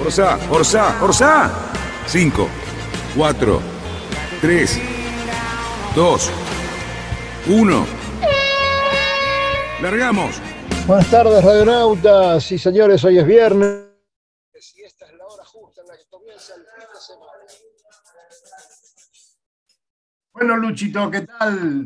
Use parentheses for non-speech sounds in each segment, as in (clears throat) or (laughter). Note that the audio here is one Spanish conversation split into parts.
Orsá, Orsá, Orsá. 5, 4, 3, 2, 1. Largamos. Buenas tardes, radionautas y señores, hoy es viernes. Y esta es la hora justa en la que comienza el fin de semana. Bueno, Luchito, ¿qué tal?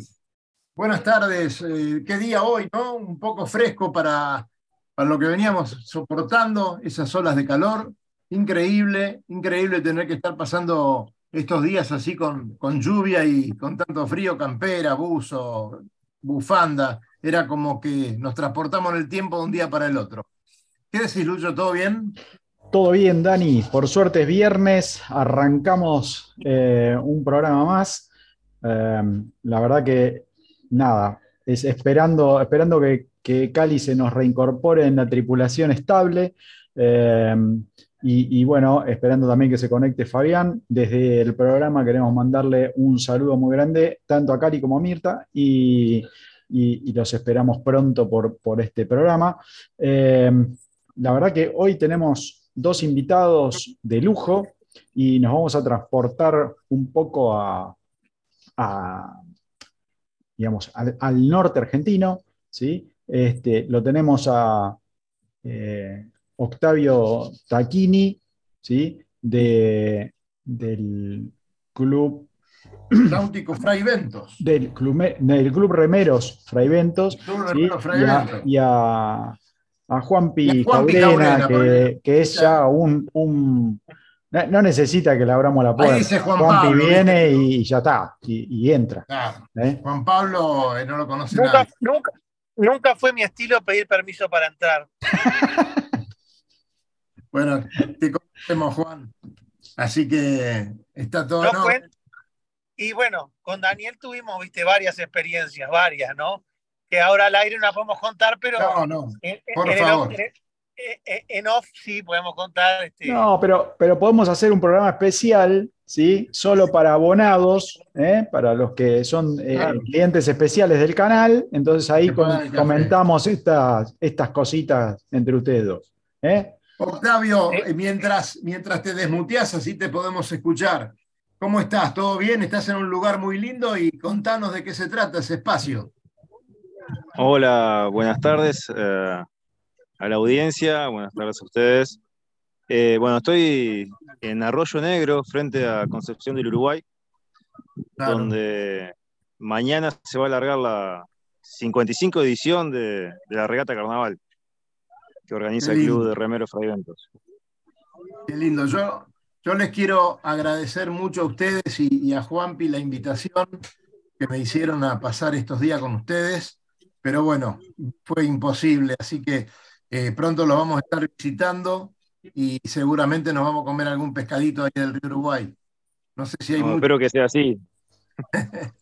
Buenas tardes. Eh, ¿Qué día hoy, no? Un poco fresco para, para lo que veníamos soportando, esas olas de calor. Increíble, increíble tener que estar pasando estos días así con, con lluvia y con tanto frío, campera, buzo, bufanda. Era como que nos transportamos en el tiempo de un día para el otro. ¿Qué decís, Lucho? ¿Todo bien? Todo bien, Dani. Por suerte es viernes, arrancamos eh, un programa más. Eh, la verdad que nada, es esperando, esperando que, que, Cali se nos reincorpore en la tripulación estable. Eh, y, bueno, esperando también que se conecte Fabián. Desde el programa queremos mandarle un saludo muy grande tanto a Cali como a Mirta y, los esperamos pronto por, por este programa. Eh, la verdad que hoy tenemos dos invitados de lujo y nos vamos a transportar un poco a, digamos, al, al, norte argentino. ¿sí? Este, lo tenemos a eh, Octavio Tacchini, ¿sí? de, del club Náutico Fray Ventos. Del club, del club Remeros Fray Ventos. Club Remero ¿sí? Fray y, a, Ventos. y a, a Juanpi, Y a Juanpi Cabrena, Cabrena, que, es ya un, un- no- necesita que le abramos la puerta. dice Juan Pablo, viene ¿viste? y ya está, y, y entra. Claro. ¿eh? Juan Pablo eh, no lo conoce Nunca, nadie. nunca, nunca fue mi estilo pedir permiso para entrar. (laughs) Bueno, te conocemos, Juan. Así que está todo. No Y bueno, con Daniel tuvimos, viste, varias experiencias, varias, ¿no? Que ahora al aire no las podemos contar, pero No, no. en, por en favor. off- en- en- en off sí podemos contar. Este, No, pero, pero podemos hacer un programa especial, ¿sí? Solo para abonados, ¿eh? para los que son eh, Claro. clientes especiales del canal. Entonces ahí comentamos estas, estas cositas entre ustedes dos. ¿eh? Octavio, Eh. eh, mientras, mientras te desmuteas, así te podemos escuchar. ¿Cómo estás? ¿Todo bien? Estás en un lugar muy lindo y contanos de qué se trata ese espacio. Hola, buenas tardes eh, a la audiencia, buenas tardes a ustedes. Eh, bueno, estoy en Arroyo Negro, frente a Concepción del Uruguay, Claro. donde mañana se va a alargar la 55 edición de, de la Regata Carnaval, que organiza el Club de Remeros Fray Ventos. Qué lindo. Yo, yo les quiero agradecer mucho a ustedes y, y a Juanpi la invitación que me hicieron a pasar estos días con ustedes, pero bueno, fue imposible, así que eh, pronto los vamos a estar visitando y seguramente nos vamos a comer algún pescadito ahí del río Uruguay. No sé si hay, No, mucho- espero que sea así. (laughs)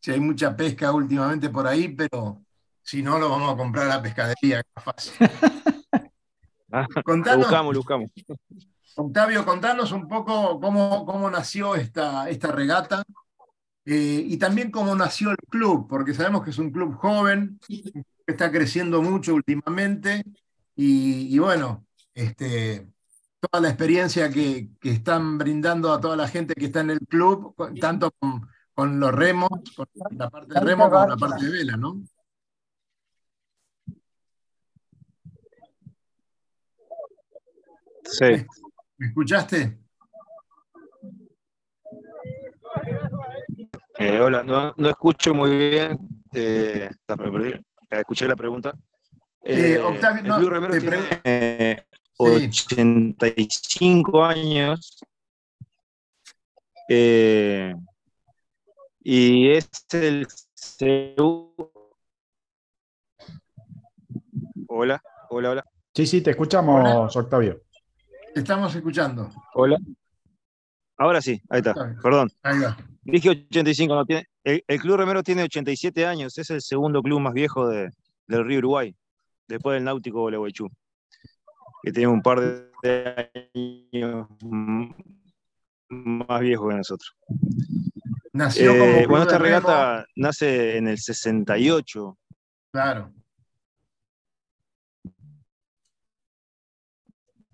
si hay mucha pesca últimamente por ahí, pero si no, lo vamos a comprar a la pescadería, que es más fácil. (laughs) Ah, Lo (laughs) Contanos, buscamos, lo buscamos. Octavio, contanos un poco cómo, cómo nació esta, esta regata eh, y también cómo nació el club, porque sabemos que es un club joven, que está creciendo mucho últimamente y, y bueno, este, toda la experiencia que, que están brindando a toda la gente que está en el club, tanto con, con los remos, con la parte de remo como la parte de vela, ¿no? Sí. ¿Me escuchaste? Eh, hola, no, no escucho muy bien. eh, escuché la pregunta. Eh, Eh, Octavio, el no, Club Remeros te tiene pre- eh, Sí. 85 años. eh, y es el segundo. Hola, hola, hola. Sí, sí, te escuchamos, Octavio. Estamos escuchando. Hola. Ahora sí, ahí está. Perdón. Ahí va. Dije 85, no tiene. El, el Club Remero tiene 87 años, es el segundo club más viejo de- del Río Uruguay, después del Náutico Gualeguaychú, que tiene un par de años más viejo que nosotros. Nació Eh, como club bueno, esta regata nace en el 68. Claro.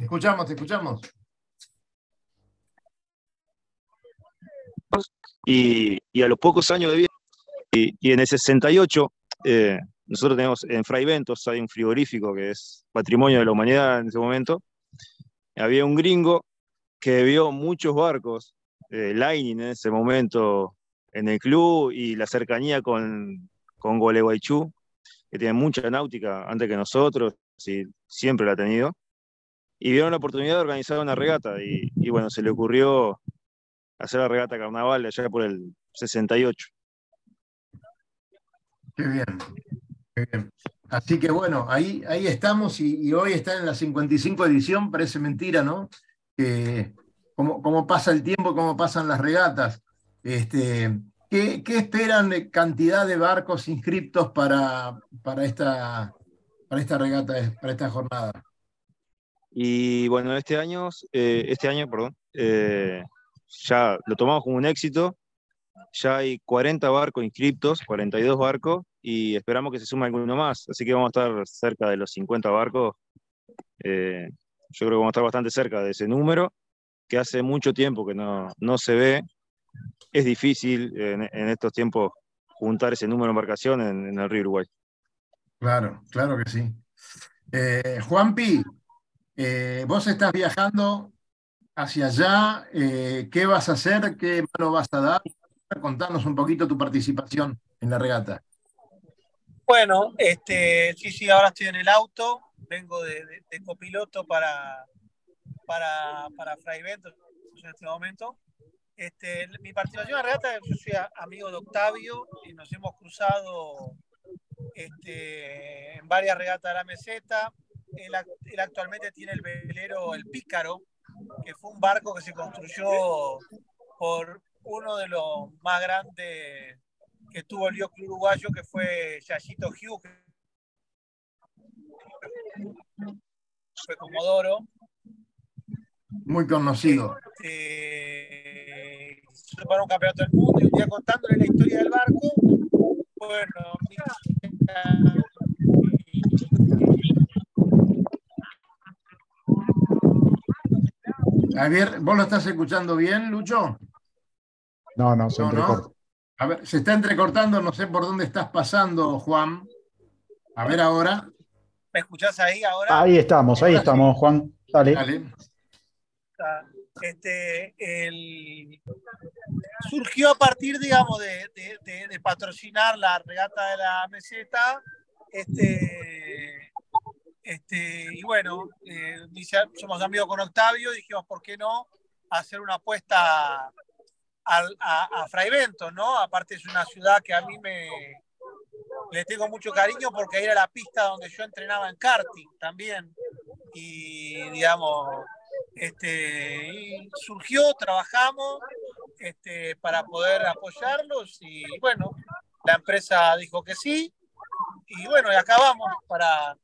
Escuchamos, te escuchamos. y, a los pocos años de vida, y, y en el 68, eh, nosotros tenemos en Fray Ventos, hay un frigorífico que es patrimonio de la humanidad en ese momento, había un gringo que vio muchos barcos, eh, Lightning en ese momento en el club y la cercanía con, con Gualeguaychú, que tiene mucha náutica antes que nosotros y siempre la ha tenido, y vieron la oportunidad de organizar una regata y, bueno, se le ocurrió hacer la regata carnaval allá por el 68. Qué bien. Así que bueno, ahí, ahí estamos y, hoy está en la 55 edición, parece mentira, ¿no? Cómo pasa el tiempo, cómo pasan las regatas. Este, ¿qué, qué esperan de cantidad de barcos inscriptos para, para, esta, para esta regata, para esta jornada? Y bueno, este año, eh, este año, perdón, eh, ya lo tomamos como un éxito. Ya hay 40 barcos inscriptos, 42 barcos, y esperamos que se sume alguno más. Así que vamos a estar cerca de los 50 barcos. Eh, yo creo que vamos a estar bastante cerca de ese número, que hace mucho tiempo que no, no se ve. Es difícil en, estos tiempos juntar ese número de embarcación en, en el río Uruguay. Claro, claro que sí. Juanpi, eh, vos estás viajando hacia allá, eh, ¿qué vas a hacer? ¿Qué mano vas a dar? Contanos un poquito tu participación en la regata. Bueno, este, sí, sí, ahora estoy en el auto, vengo de, copiloto para, para, para Fray Ventos en este momento. Este, mi participación en la regata, yo soy amigo de Octavio y nos hemos cruzado este, en varias regatas de la meseta. Él, ac- él actualmente tiene el velero El Pícaro, que fue un barco que se construyó por uno de los más grandes que tuvo el Club Uruguayo, que fue Yayito Hughes, fue Comodoro. Muy conocido. Hizo para un campeonato del mundo y un día contándole la historia del barco, bueno, Javier, ¿vos lo estás escuchando bien, Lucho? No, no, se No, entrecorta. no. A ver, se está entrecortando, no sé por dónde estás pasando, Juan. A ver ahora. ¿me escuchás ahí ahora? Ahí estamos, ahí estamos, Juan. Dale. Dale. Este, el- surgió a partir, digamos, de, de- de- de patrocinar la regata de la meseta. Este, este, y bueno, eh, somos amigos con Octavio, dijimos, ¿por qué no hacer una apuesta a, a Bentos, ¿no? Aparte es una ciudad que a mí me le tengo mucho cariño porque era la pista donde yo entrenaba en karting también. Y digamos, este, surgió, trabajamos este, para poder apoyarlos y bueno, la empresa dijo que sí y bueno, y acabamos para,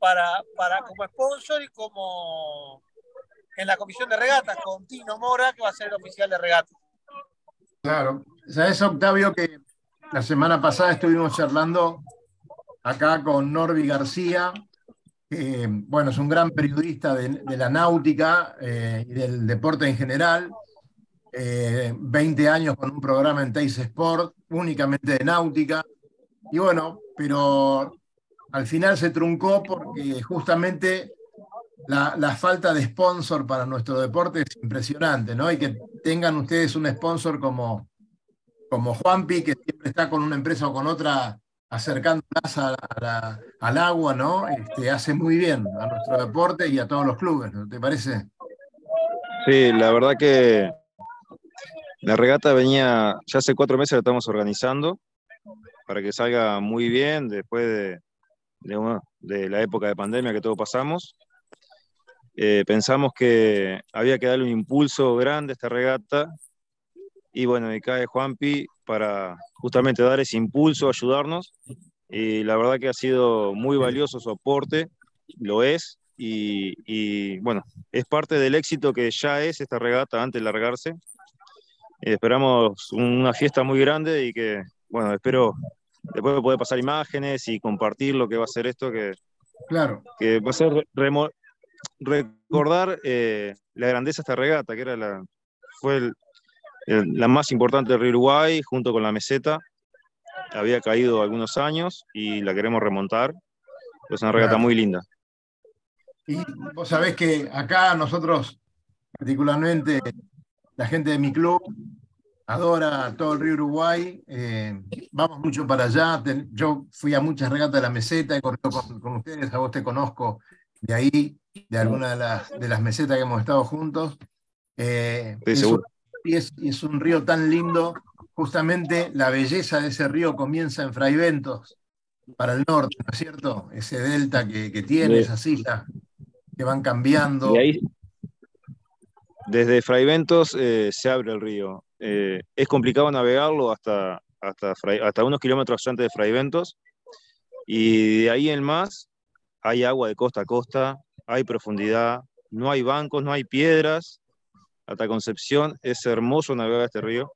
para, para como sponsor y como en la comisión de regatas con Tino Mora, que va a ser el oficial de regatas. Claro. ¿Sabes, Octavio, que la semana pasada estuvimos charlando acá con Norby García, que bueno, es un gran periodista de, la náutica eh, y del deporte en general. eh, 20 años con un programa en Teis Sport, únicamente de náutica. Y bueno, pero al final se truncó porque justamente la, falta de sponsor para nuestro deporte es impresionante, ¿no? Y que tengan ustedes un sponsor como, como Juanpi, que siempre está con una empresa o con otra acercándolas al agua, ¿no? Este, hace muy bien a nuestro deporte y a todos los clubes, ¿no te parece? Sí, la verdad que la regata venía, ya hace cuatro meses la estamos organizando para que salga muy bien después de, de, la época de pandemia que todos pasamos. eh, pensamos que había que darle un impulso grande a esta regata y bueno, y cae Juanpi para justamente dar ese impulso, ayudarnos y la verdad que ha sido muy valioso su aporte, lo es y, y bueno, es parte del éxito que ya es esta regata antes de largarse. esperamos una fiesta muy grande y que, bueno, espero después poder pasar imágenes y compartir lo que va a ser esto, que, claro. que va a ser recordar eh, la grandeza de esta regata, que era la, fue el, el, la más importante del Río Uruguay, junto con la meseta. Había caído algunos años y la queremos remontar. Es una regata Claro. muy linda. Y vos sabés que acá nosotros, particularmente la gente de mi club, adora todo el río Uruguay. eh, vamos mucho para allá. yo fui a muchas regatas de la meseta, he corrido con, con ustedes, a vos te conozco de ahí, de alguna de las, de las mesetas que hemos estado juntos. Eh, Sí, es seguro. un- y es, y es un río tan lindo. Justamente la belleza de ese río comienza en Fraiventos, para el norte, ¿no es cierto? Ese delta que, que tiene, Sí. esas islas que van cambiando. Y ahí, desde Fraiventos eh, se abre el río. Eh, es complicado navegarlo hasta, hasta, hasta unos kilómetros antes de Fraiventos. Y de ahí en más hay agua de costa a costa, hay profundidad, no hay bancos, no hay piedras. Hasta Concepción es hermoso navegar este río.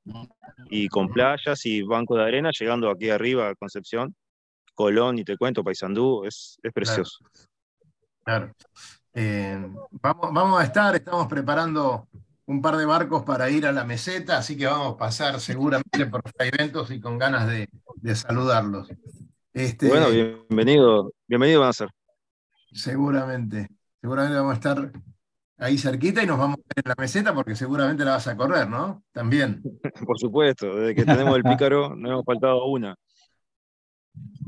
Y con playas y bancos de arena, llegando aquí arriba a Concepción, Colón, y te cuento, Paysandú, es, es precioso. Claro. Eh, vamos, vamos a estar, estamos preparando un par de barcos para ir a la meseta, así que vamos a pasar seguramente por eventos y con ganas de, de saludarlos. Este, Bueno, bienvenido, bienvenido van a ser. Seguramente, seguramente vamos a estar ahí cerquita y nos vamos a ver en la meseta porque seguramente la vas a correr, ¿no? También. (laughs) Por supuesto, desde que tenemos el pícaro no hemos faltado una.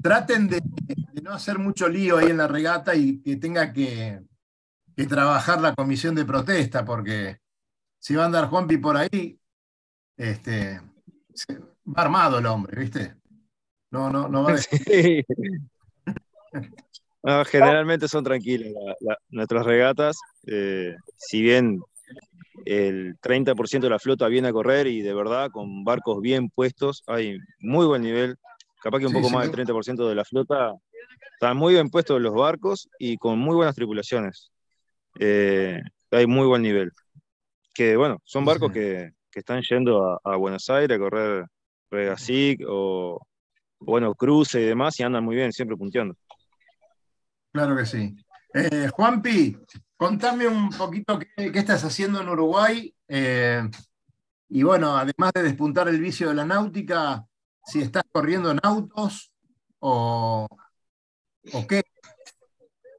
Traten de, de no hacer mucho lío ahí en la regata y que tenga que, que trabajar la comisión de protesta, porque si va a andar Juanpi por ahí, este, va armado el hombre, ¿viste? No, no, no va a Sí. (laughs) No, generalmente son tranquilas la- la- nuestras regatas, eh, si bien el 30% de la flota viene a correr y de verdad con barcos bien puestos, hay muy buen nivel, capaz que un Sí, poco sí, más del 30% de la flota están muy bien puestos los barcos y con muy buenas tripulaciones. Eh, hay muy buen nivel. Que bueno, son barcos sí. que, que están yendo a, a Buenos Aires a correr Regasic o bueno, cruce y demás y andan muy bien, siempre punteando. Claro que sí. Eh, Juanpi, contame un poquito qué, qué estás haciendo en Uruguay. eh, y bueno, además de despuntar el vicio de la náutica, si estás corriendo en autos o, o qué.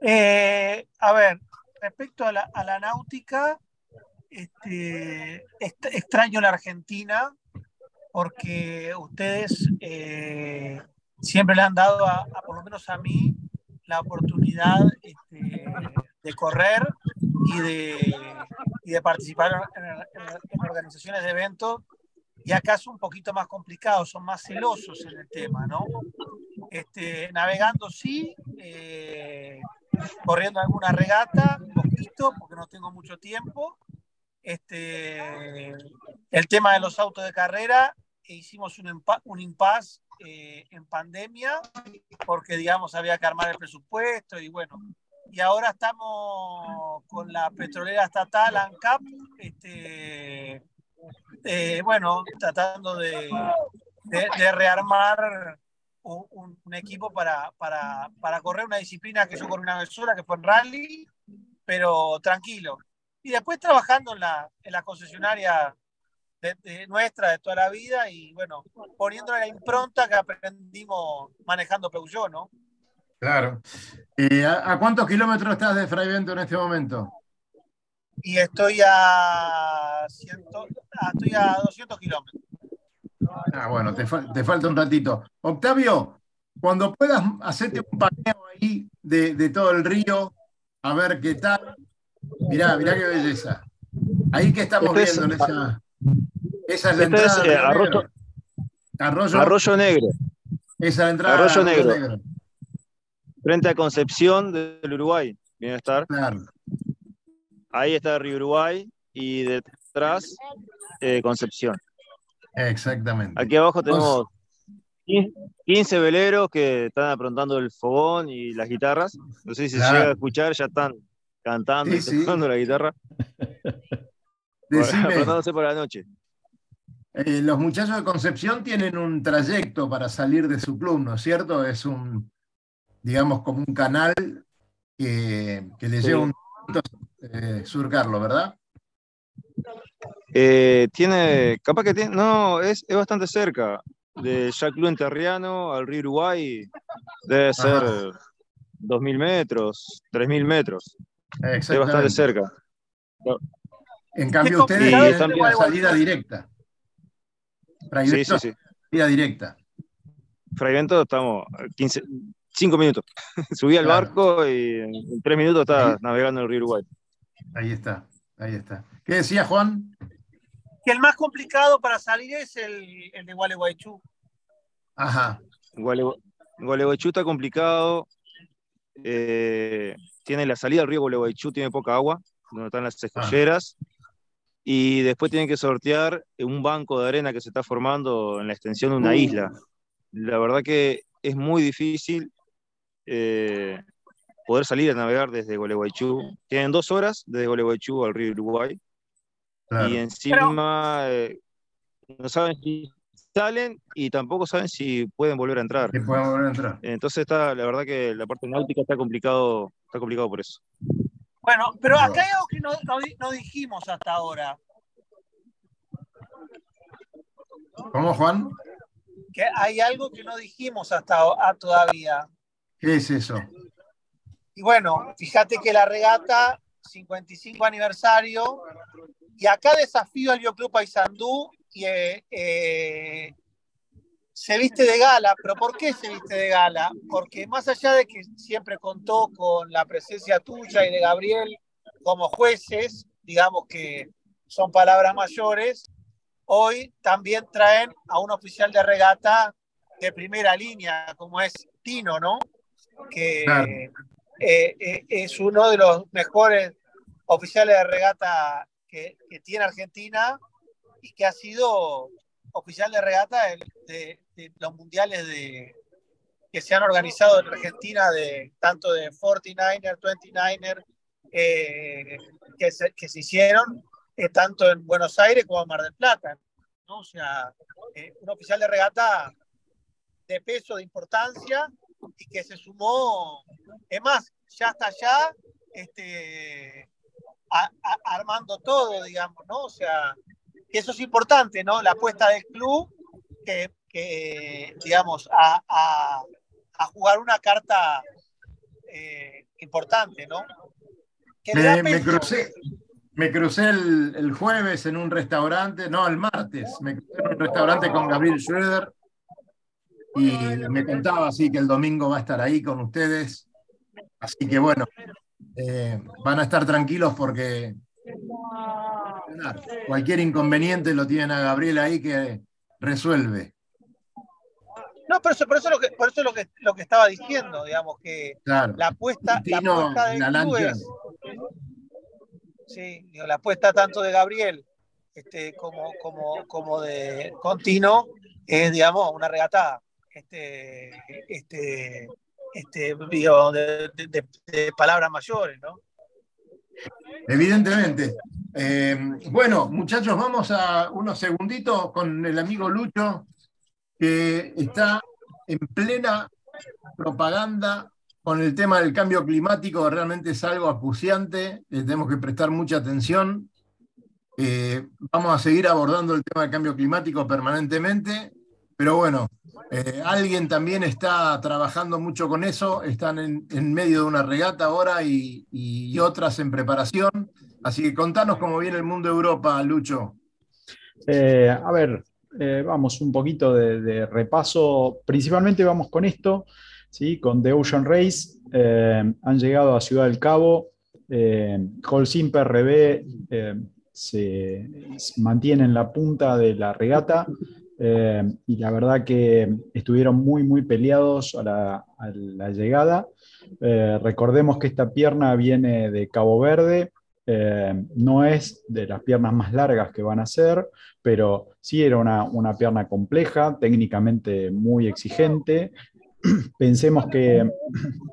Eh, a ver, respecto a la, a la náutica, este, est- extraño la Argentina porque ustedes eh, siempre le han dado, a, por lo menos a mí, la oportunidad este, de correr y de, y de participar en organizaciones de eventos. Y acá es un poquito más complicado, son más celosos en el tema, ¿no? Este, navegando sí, eh, corriendo alguna regata, un poquito, porque no tengo mucho tiempo. Este, el tema de los autos de carrera, hicimos un, un impasse eh, en pandemia, porque digamos había que armar el presupuesto y bueno. Y ahora estamos con la petrolera estatal, ANCAP, este, eh, bueno, tratando de, de- rearmar un equipo para, para, para correr una disciplina que yo corrí una vez sola, que fue en rally, pero tranquilo. Y después trabajando en la, en la concesionaria de, de nuestra de toda la vida y bueno, poniéndole la impronta que aprendimos manejando Peugeot, ¿no? Claro. ¿a, a cuántos kilómetros estás de Fraivento en este momento? Y estoy a, ciento, ah, estoy a 200 kilómetros. Ah, bueno, te, te falta un ratito. Octavio, cuando puedas hacerte un paneo ahí de, de todo el río, a ver qué tal. Mirá, mirá qué belleza. Ahí que estamos Este es- viendo en esa. Esa es la Este entrada. es, eh, Arroyo- Negro. Arroyo, Arroyo Negro, esa es la entrada. Arroyo Negro. frente a Concepción del Uruguay, viene a estar. Claro. ahí está Río Uruguay y detrás eh, Concepción. Exactamente. Aquí abajo tenemos 15 veleros que están aprontando el fogón y las guitarras. No sé si se llega a escuchar, ya están cantando Sí, y sí. tocando la guitarra. (laughs) Decime, para la noche. eh, los muchachos de Concepción tienen un trayecto para salir de su club, ¿no es cierto? Es un, digamos, como un canal que, que le Sí. lleva un eh, surcarlo, ¿verdad? Eh, tiene, capaz que tiene, no, es, es bastante cerca. De Jacques Terriano al río Uruguay debe ser Ajá. 2.000 metros, 3.000 metros. Es bastante cerca. En cambio, ustedes tienen una salida directa. Fray Sí, sí, sí. salida directa. Fray Bento estamos a 15, 5 minutos. (laughs) Subí al Claro. barco y en 3 minutos estaba navegando en el río Uruguay. Ahí está, ahí está. ¿Qué decía Juan? Que el más complicado para salir es el, el de Gualeguaychú. Ajá, Guale- Gualeguaychú está complicado. eh, tiene la salida al río Gualeguaychú, tiene poca agua, donde están las escolleras. Y después tienen que sortear un banco de arena que se está formando en la extensión de una Uh. isla. La verdad que es muy difícil eh, poder salir a navegar desde Gualeguaychú. Tienen dos horas desde Gualeguaychú al río Uruguay. claro. Y encima eh, no saben si salen y tampoco saben si pueden volver a entrar. Podemos volver a entrar. Entonces está, la verdad que la parte náutica está complicado, está complicado por eso. Bueno, pero acá hay algo que no, no di- no dijimos hasta ahora, ¿Cómo, Juan? que hay algo que no dijimos hasta a- todavía. ¿Qué es eso? Y bueno, fíjate que la regata 55 aniversario y acá desafío al Bioclub Paysandú y eh, eh, se viste de gala, pero ¿por qué se viste de gala? Porque más allá de que siempre contó con la presencia tuya y de Gabriel como jueces, digamos que son palabras mayores, hoy también traen a un oficial de regata de primera línea, como es Tino, ¿no? Que Claro. eh, eh, es uno de los mejores oficiales de regata que, que tiene Argentina y que ha sido oficial de regata de, de- los mundiales de, que se han organizado en Argentina, de, tanto de 49er, 29er, eh, que, se, que se hicieron eh, tanto en Buenos Aires como en Mar del Plata. ¿no? O sea, eh, un oficial de regata de peso, de importancia, y que se sumó, es más, ya hasta allá, este, a- a- armando todo, digamos, ¿no? O sea, eso es importante, ¿no? La apuesta del club, que, que, digamos, a, a- a jugar una carta eh, importante, ¿no? Que Me, me crucé, me crucé el, el jueves en un restaurante, no, el martes, me crucé en un restaurante con Gabriel Schroeder y me contaba así que el domingo va a estar ahí con ustedes. Así que bueno, eh, van a estar tranquilos porque cualquier inconveniente lo tienen a Gabriel ahí que resuelve. No, pero eso, por eso, es lo que, por eso es lo que, lo que estaba diciendo, digamos, que Claro. la apuesta, la apuesta del la club es- sí, digo, la apuesta tanto de Gabriel este, como, como, como de Contino es, digamos, una regatada. Este, este, este, digo, de, de- de- de palabras mayores, ¿no? Evidentemente. Eh, bueno, muchachos, vamos a unos segunditos con el amigo Lucho, que está en plena propaganda con el tema del cambio climático, realmente es algo acuciante, tenemos que prestar mucha atención. Eh, vamos a seguir abordando el tema del cambio climático permanentemente, pero bueno, eh, alguien también está trabajando mucho con eso, están en, en medio de una regata ahora y, y otras en preparación. Así que contanos cómo viene el mundo de Europa, Lucho. Eh, a ver, eh, vamos un poquito de, repaso. Principalmente vamos con esto, ¿sí? con The Ocean Race. Eh, han llegado a Ciudad del Cabo. Eh, Cole Simper, Rebé, eh, se, mantiene en la punta de la regata. y la verdad que estuvieron muy, muy peleados a la, llegada. Recordemos que esta pierna viene de Cabo Verde, Eh, no es de las piernas más largas que van a ser, pero sí era una, una pierna compleja, técnicamente muy exigente. (clears throat) Pensemos que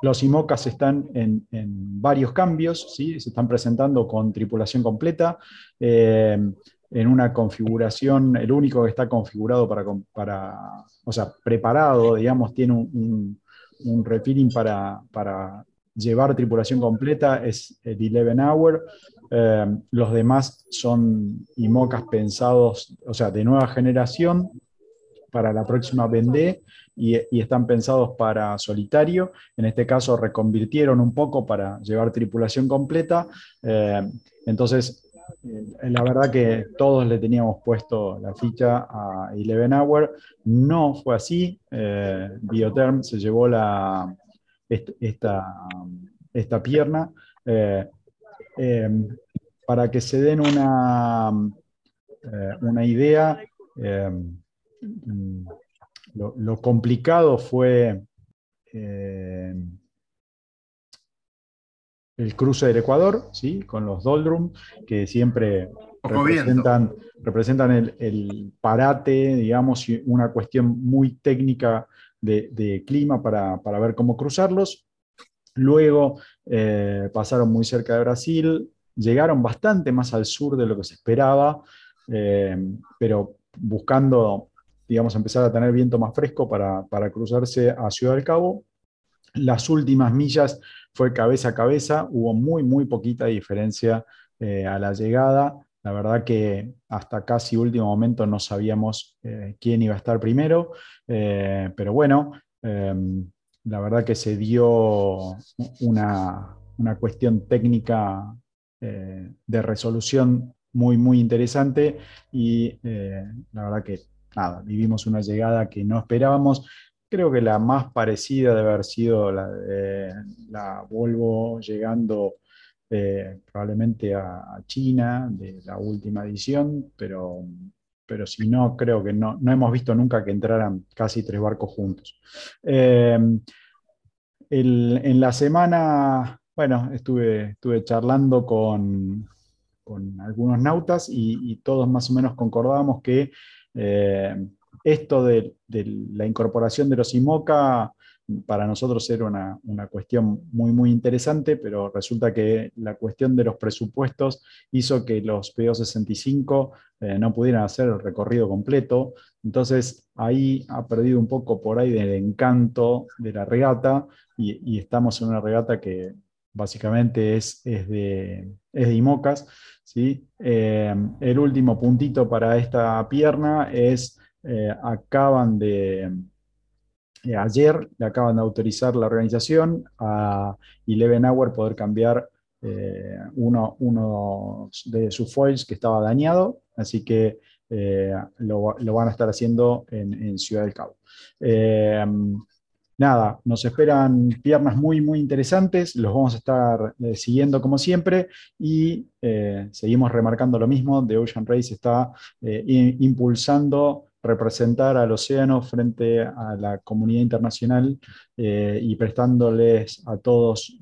los IMOCAS están en, en varios cambios, ¿sí? se están presentando con tripulación completa. Eh, en una configuración, el único que está configurado para, para o sea, preparado, digamos, tiene un, un, un refilling para, para, llevar tripulación completa es el 11 Hour. Eh, los demás son IMOCAS pensados, o sea, de nueva generación para la próxima Vendée y, están pensados para solitario. En este caso reconvirtieron un poco para llevar tripulación completa. Eh, entonces, eh, la verdad que todos le teníamos puesto la ficha a 11 Hour. No fue así. Biotherm se llevó la, esta, esta pierna. Eh, eh, para que se den una, eh, una idea, eh, lo, lo, complicado fue eh, el cruce del Ecuador, ¿sí? con los doldrum, que siempre representan, representan el, el, parate, digamos, y una cuestión muy técnica de, clima para, para, ver cómo cruzarlos. Luego eh, pasaron muy cerca de Brasil, llegaron bastante más al sur de lo que se esperaba, eh, pero buscando, digamos, empezar a tener viento más fresco para, para, cruzarse a Ciudad del Cabo. Las últimas millas fue cabeza a cabeza, hubo muy, muy poquita diferencia eh, a la llegada. La verdad que hasta casi último momento no sabíamos eh, quién iba a estar primero, eh, pero bueno, la verdad que se dio una, una cuestión técnica eh, de resolución muy, muy interesante y eh, la verdad que nada, vivimos una llegada que no esperábamos. Creo que la más parecida debe haber sido la la Volvo llegando eh, probablemente a, China de la última edición, pero, pero si no, creo que no, no hemos visto nunca que entraran casi tres barcos juntos. Eh, en la semana bueno, estuve, estuve charlando con, con algunos nautas y, y, todos más o menos concordábamos que eh, esto de, de, la incorporación de los IMOCA para nosotros era una, una, cuestión muy, muy interesante, pero resulta que la cuestión de los presupuestos hizo que los PO65 eh, no pudieran hacer el recorrido completo. Entonces ahí ha perdido un poco por ahí del encanto de la regata y, y estamos en una regata que básicamente es, es, de, es de IMOCAS. ¿sí? Eh, el último puntito para esta pierna es, eh, acaban de, ayer le acaban de autorizar la organización a Eleven Hour poder cambiar eh, uno, de sus foils que estaba dañado, así que lo, lo, van a estar haciendo en, Ciudad del Cabo. Nada, nos esperan piernas muy, muy interesantes, los vamos a estar eh, siguiendo como siempre y eh, seguimos remarcando lo mismo, The Ocean Race está eh, impulsando representar al océano frente a la comunidad internacional eh, y prestándoles a todos,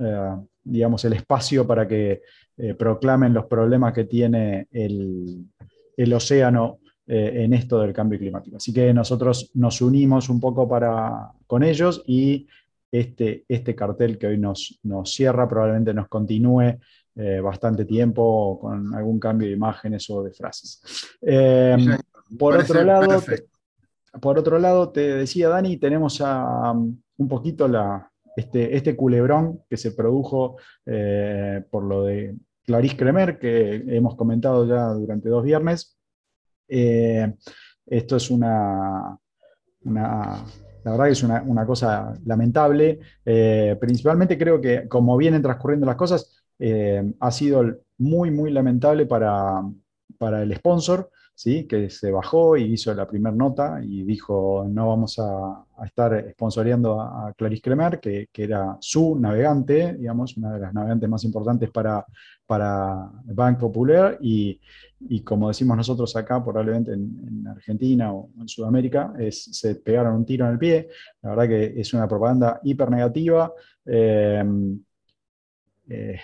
digamos, el espacio para que proclamen los problemas que tiene el, el océano eh, en esto del cambio climático. Así que nosotros nos unimos un poco para, con ellos y este, este cartel que hoy nos, nos cierra probablemente nos continúe eh, bastante tiempo con algún cambio de imágenes o de frases. Eh, por, otro lado, te, por otro lado, te decía Dani, tenemos a, um, un poquito la, este, este culebrón que se produjo eh, por lo de Clarice Kremer, que hemos comentado ya durante dos viernes, eh, esto es una, una, la verdad que es una, una cosa lamentable. Eh, principalmente creo que como vienen transcurriendo las cosas, ha sido muy, muy lamentable para, para el sponsor, ¿sí? que se bajó y hizo la primera nota y dijo no vamos a, estar sponsoreando a, Clarice Cremer, que, que, era su navegante, digamos, una de las navegantes más importantes para, para Bank Popular y, y como decimos nosotros acá, probablemente en, en, Argentina o en Sudamérica, es, se pegaron un tiro en el pie. La verdad que es una propaganda hiper negativa. Eh, eh,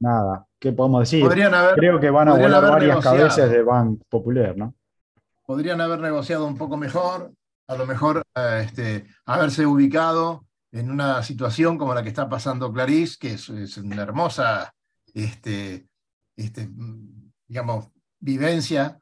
nada, ¿qué podemos decir? Haber, Creo que van a volar varias negociado. cabezas de Bank Popular, ¿no? podrían haber negociado un poco mejor, a lo mejor eh, este, haberse ubicado en una situación como la que está pasando Clarice, que es, es una hermosa, este, este, digamos, vivencia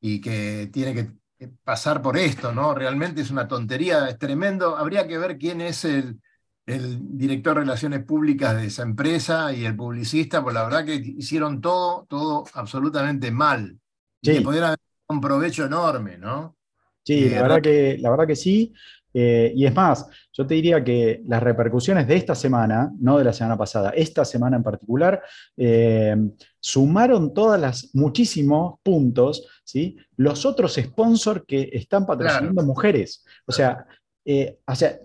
y que tiene que que pasar por esto, ¿no? Realmente es una tontería, es tremendo. Habría que ver quién es el, el director de relaciones públicas de esa empresa y el publicista, pues la verdad que hicieron todo, todo absolutamente mal. Y Sí. que pudieran haber un provecho enorme, ¿no? Sí, Eh, la verdad que, la verdad que sí. Eh, y es más, yo te diría que las repercusiones de esta semana, no de la semana pasada, esta semana en particular, eh, sumaron todas las muchísimos puntos, ¿sí? Los otros sponsors que están patrocinando mujeres. O sea, eh, o sea,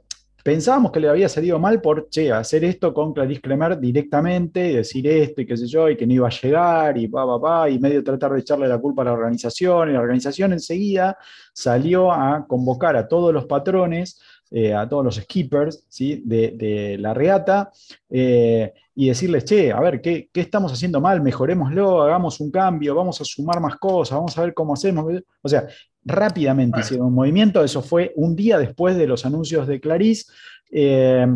pensábamos que le había salido mal por, che, hacer esto con Clarice Clemer directamente, y decir esto y qué sé yo, y que no iba a llegar, y pa, pa, pa, y medio tratar de echarle la culpa a la organización, y la organización enseguida salió a convocar a todos los patrones, eh, a todos los skippers ¿sí? de, de la regata, eh, y decirles, che, a ver, ¿qué, ¿qué estamos haciendo mal? Mejorémoslo, hagamos un cambio, vamos a sumar más cosas, vamos a ver cómo hacemos. O sea, rápidamente Bueno. hicieron un movimiento, eso fue un día después de los anuncios de Clarice. eh,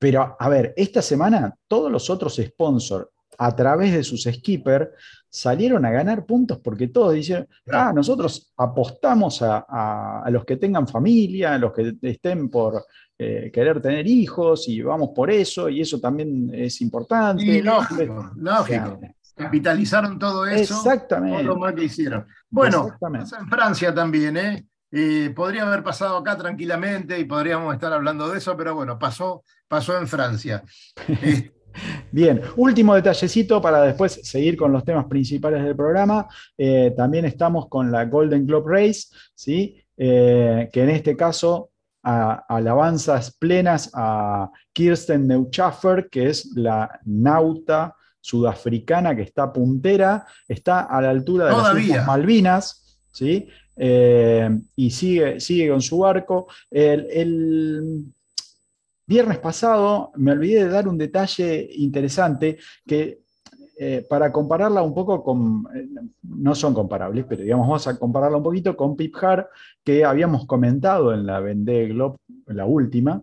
pero, a ver, esta semana todos los otros sponsors, a través de sus skippers, salieron a ganar puntos porque todos dijeron, ah, nosotros apostamos a, a- a los que tengan familia, a los que estén por eh, querer tener hijos y vamos por eso, y eso también es importante. Y lógico, lógico. O sea, Capitalizaron todo eso. Exactamente. Todo lo mal que hicieron. Bueno, pasa en Francia también, ¿eh? Eh, podría haber pasado acá tranquilamente y podríamos estar hablando de eso, pero bueno, pasó, pasó en Francia. (laughs) Bien, último detallecito para después seguir con los temas principales del programa. Eh, también estamos con la Golden Globe Race, ¿sí? Eh, que en este caso a- alabanzas plenas a Kirsten Neuschaffer, que es la nauta sudafricana que está puntera, está a la altura de las. Islas Malvinas, ¿sí? Eh, y sigue, sigue con su barco. El, el viernes pasado me olvidé de dar un detalle interesante que eh, para compararla un poco con, eh, no son comparables, pero digamos, vamos a compararla un poquito con Pip Har, que habíamos comentado en la Vendée Globe, la última,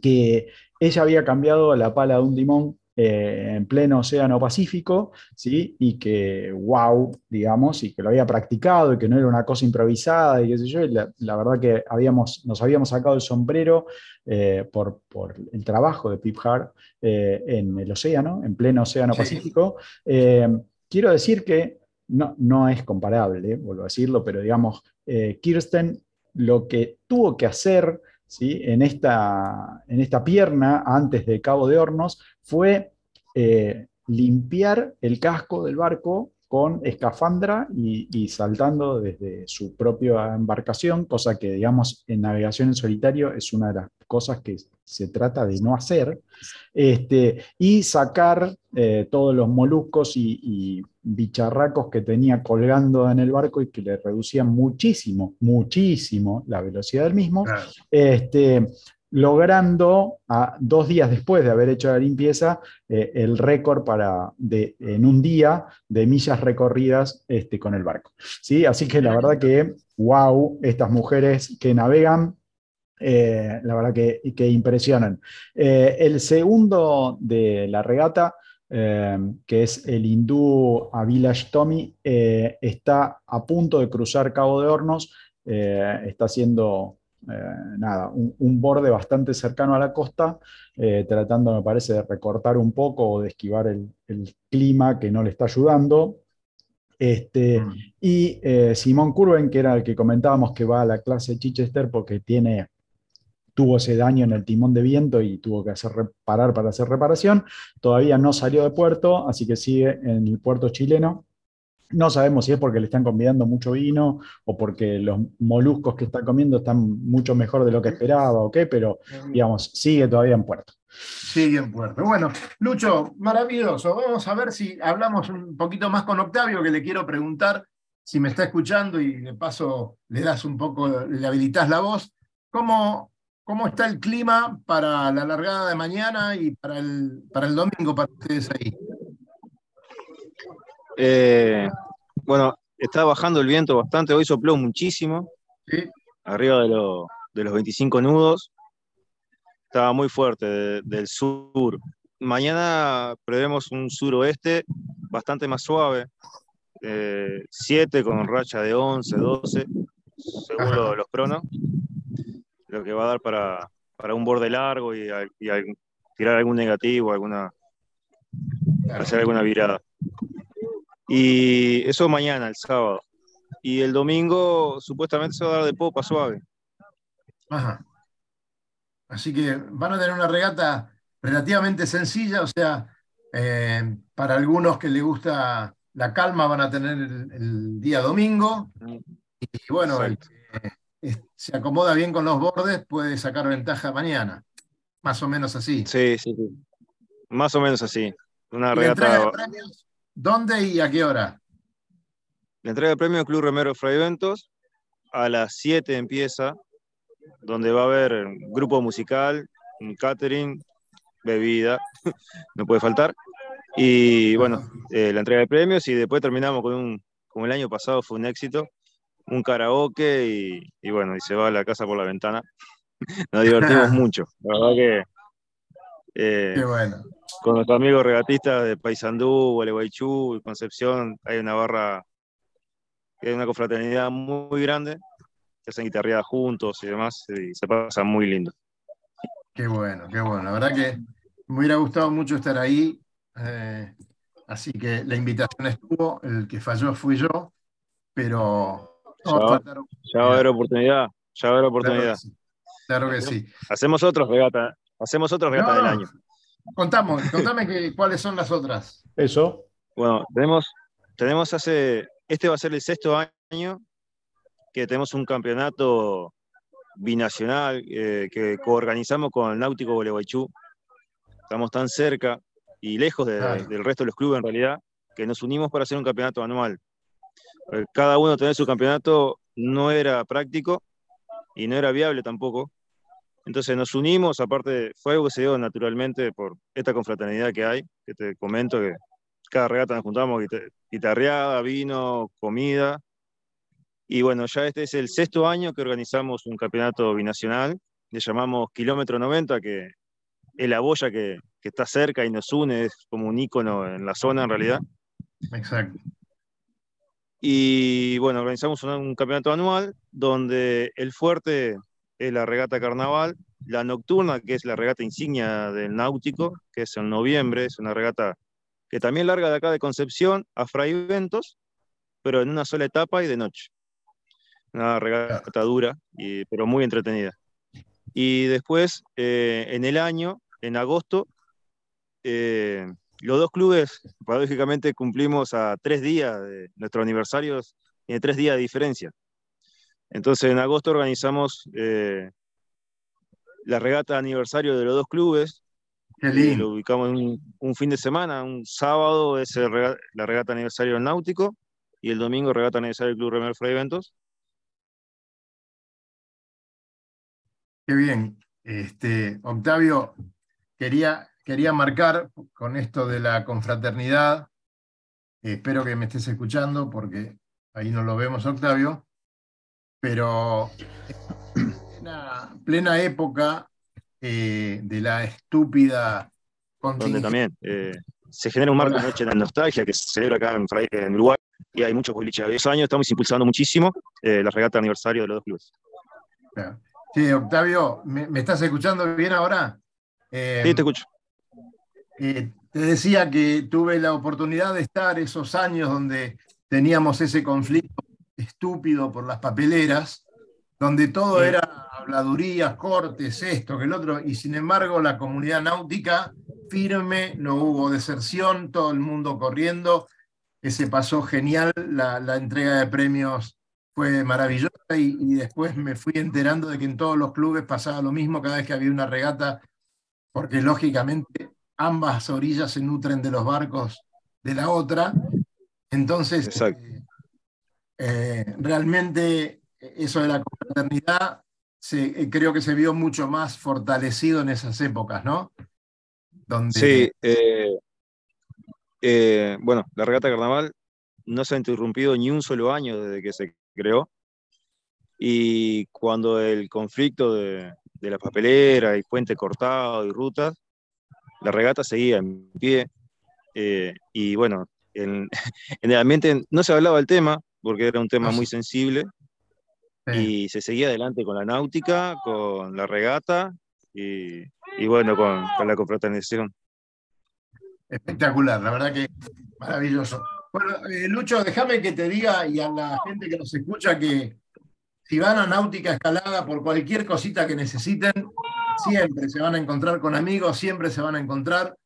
que ella había cambiado la pala de un timón eh, en pleno Océano Pacífico, ¿sí? y que, wow, digamos, y que lo había practicado y que no era una cosa improvisada y qué sé yo, y la, la verdad que habíamos, nos habíamos sacado el sombrero eh, por, por el trabajo de Pip Hart eh, en el océano, en pleno Océano Sí. Pacífico. Quiero decir que no, no es comparable, vuelvo a decirlo, pero digamos, Kirsten lo que tuvo que hacer en, esta, en esta pierna antes de Cabo de Hornos fue eh, limpiar el casco del barco con escafandra y, saltando desde su propia embarcación, cosa que, digamos, en navegación en solitario es una de las cosas que se trata de no hacer, este, y sacar eh, todos los moluscos y bicharracos que tenía colgando en el barco y que le reducían muchísimo, muchísimo la velocidad del mismo, este, logrando a dos días después de haber hecho la limpieza eh, el récord para de, en un día de millas recorridas este, con el barco. ¿sí? Así que la verdad que, wow, estas mujeres que navegan, eh, la verdad que, que impresionan. Eh, el segundo de la regata, eh, que es el hindú Avilash Tomi, eh, está a punto de cruzar Cabo de Hornos, eh, está haciendo eh, nada, un, un, borde bastante cercano a la costa, tratando, me parece, de recortar un poco o de esquivar el, el clima que no le está ayudando. Este, mm. Y Simón Curven, que era el que comentábamos que va a la clase Chichester porque tiene, tuvo ese daño en el timón de viento y tuvo que hacer parar para hacer reparación, todavía no salió de puerto, así que sigue en el puerto chileno. No sabemos si es porque le están convidando mucho vino o porque los moluscos que está comiendo están mucho mejor de lo que esperaba o qué, pero digamos, sigue todavía en puerto. Sigue en puerto. Bueno, Lucho, maravilloso. Vamos a ver si hablamos un poquito más con Octavio, que le quiero preguntar si me está escuchando y de paso le das un poco, le habilitas la voz. ¿Cómo, ¿Cómo está el clima para la largada de mañana y para el, para el domingo para ustedes ahí? Eh, bueno, está bajando el viento bastante, hoy sopló muchísimo, ¿Sí? arriba de, lo- de los 25 nudos, estaba muy fuerte de- del sur. Mañana prevemos un suroeste bastante más suave, 7 con racha de 11, 12, según Ajá. los pronos, lo que va a dar para, para un borde largo y, tirar algún negativo, alguna, hacer alguna virada. Y eso mañana, el sábado. Y el domingo supuestamente se va a dar de popa suave. Ajá. Así que van a tener una regata relativamente sencilla, o sea, eh, para algunos que les gusta la calma van a tener el, el día domingo y bueno, el eh, se acomoda bien con los bordes puede sacar ventaja mañana, más o menos así. Sí, sí, sí. Más o menos así. Una ¿Y la entrega de regata. premios, ¿Dónde y a qué hora? La entrega de premio Club Remero Fray Ventos. A las 7 empieza, donde va a haber grupo musical, un catering, bebida, (laughs) no puede faltar. Y bueno, eh, la entrega de premios y después terminamos con un, como el año pasado fue un éxito, un karaoke y, y bueno, y se va a la casa por la ventana. (laughs) Nos divertimos (laughs) mucho. La verdad que eh, Qué bueno. con nuestros amigos regatistas de Paysandú, Gualeguaychú y Concepción, hay una barra, que es una confraternidad muy grande, que hacen guitarreadas juntos y demás, y se pasa muy lindo. Qué bueno, qué bueno. La verdad que me hubiera gustado mucho estar ahí. eh, así que la invitación estuvo, el que falló fui yo, pero va Ya. va a haber oportunidad, ya va a haber Claro oportunidad. que sí. Claro que sí. Hacemos otros regatas, hacemos otros regatas No, del año. Contamos, contame que, cuáles son las otras. Eso. Bueno, tenemos, tenemos hace, este va a ser el sexto año que tenemos un campeonato binacional eh, que coorganizamos con el Náutico Gualeguaychú. Estamos tan cerca y lejos de- Claro. del resto de los clubes en realidad, que nos unimos para hacer un campeonato anual. Eh, Cada uno tener su campeonato no era práctico y no era viable tampoco. Entonces nos unimos, aparte fue algo que se dio naturalmente por esta confraternidad que hay, que te comento que cada regata nos juntamos, guita- guitarreada, vino, comida. Y bueno, ya este es el sexto año que organizamos un campeonato binacional, le llamamos Kilómetro 90, que es la boya que, que está cerca y nos une, es como un ícono en la zona en realidad. Exacto. Y bueno, organizamos un, un campeonato anual donde el fuerte es la regata carnaval, la nocturna, que es la regata insignia del náutico, que es en noviembre, es una regata que también larga de acá de Concepción a Fray Ventos, pero en una sola etapa y de noche. Una regata dura, y- pero muy entretenida. Y después, eh, en el año, en agosto, eh, los dos clubes, paradójicamente, cumplimos a tres días de nuestro aniversario, tiene tres días de diferencia. Entonces, en agosto organizamos eh, la regata de aniversario de los dos clubes, Qué y lindo. lo ubicamos en un, un fin de semana, un sábado es rega- la regata aniversario del Náutico y el domingo regata aniversario del Club Remero Fray Ventos. Qué bien. Este, Octavio, quería, quería marcar con esto de la confraternidad. eh, espero que me estés escuchando porque ahí no lo vemos, Octavio. Pero en plena, plena época eh, de la estúpida donde también eh, se genera un marco de noche de nostalgia que se celebra acá en, Uruguay y hay muchos boliches. Esos años estamos impulsando muchísimo eh, la regata de aniversario de los dos clubes. Sí, Octavio, ¿me, me estás escuchando bien ahora? Eh, Sí, te escucho. Eh, te decía que tuve la oportunidad de estar esos años donde teníamos ese conflicto estúpido por las papeleras, donde todo era habladurías, cortes, esto, que el otro, y sin embargo la comunidad náutica firme, no hubo deserción, todo el mundo corriendo, que se pasó genial, la, la entrega de premios fue maravillosa y, y después me fui enterando de que en todos los clubes pasaba lo mismo cada vez que había una regata, porque lógicamente ambas orillas se nutren de los barcos de la otra. Entonces, eh, eh, realmente eso de la confraternidad se, creo que se vio mucho más fortalecido en esas épocas, ¿no? Donde... Sí, eh, eh, bueno, la regata carnaval no se ha interrumpido ni un solo año desde que se creó. Y cuando el conflicto de, de la papelera y puente cortado y rutas, la regata seguía en pie. Eh, y bueno, (laughs) en, el ambiente no se hablaba del tema, porque era un tema muy sensible, y se seguía adelante con la náutica, con la regata y, bueno, con, con la confraternización. Espectacular, la verdad que maravilloso. Bueno, eh, Lucho, déjame que te diga y a la gente que nos escucha que si van a náutica escalada por cualquier cosita que necesiten, siempre se van a encontrar con amigos, siempre se van a encontrar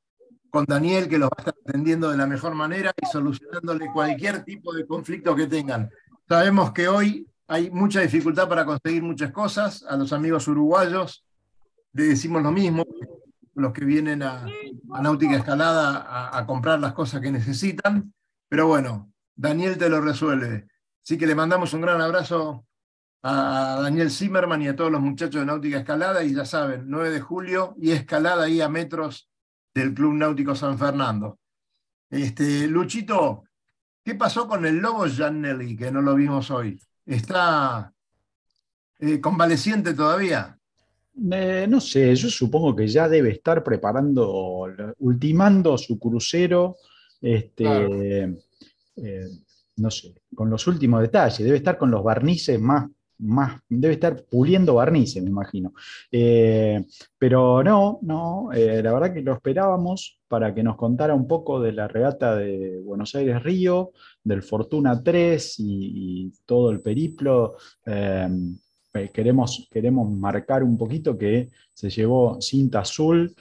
con Daniel, que los va a estar atendiendo de la mejor manera y solucionándole cualquier tipo de conflicto que tengan. Sabemos que hoy hay mucha dificultad para conseguir muchas cosas. A los amigos uruguayos le decimos lo mismo, los que vienen a, Náutica Escalada a, comprar las cosas que necesitan. Pero bueno, Daniel te lo resuelve. Así que le mandamos un gran abrazo a Daniel Zimmerman y a todos los muchachos de Náutica Escalada. Y ya saben, 9 de julio y escalada ahí a metros del Club Náutico San Fernando. Este, Luchito, ¿qué pasó con el Lobo Giannelli, que no lo vimos hoy? ¿Está eh, convaleciente todavía? Eh, no sé, yo supongo que ya debe estar preparando, ultimando su crucero, este, eh, no sé, con los últimos detalles, debe estar con los barnices más más, debe estar puliendo barnices, me imagino. Eh, pero no, no, eh, la verdad que lo esperábamos para que nos contara un poco de la regata de Buenos Aires-Río, del Fortuna 3 y, todo el periplo. Eh, queremos, queremos marcar un poquito que se llevó cinta azul.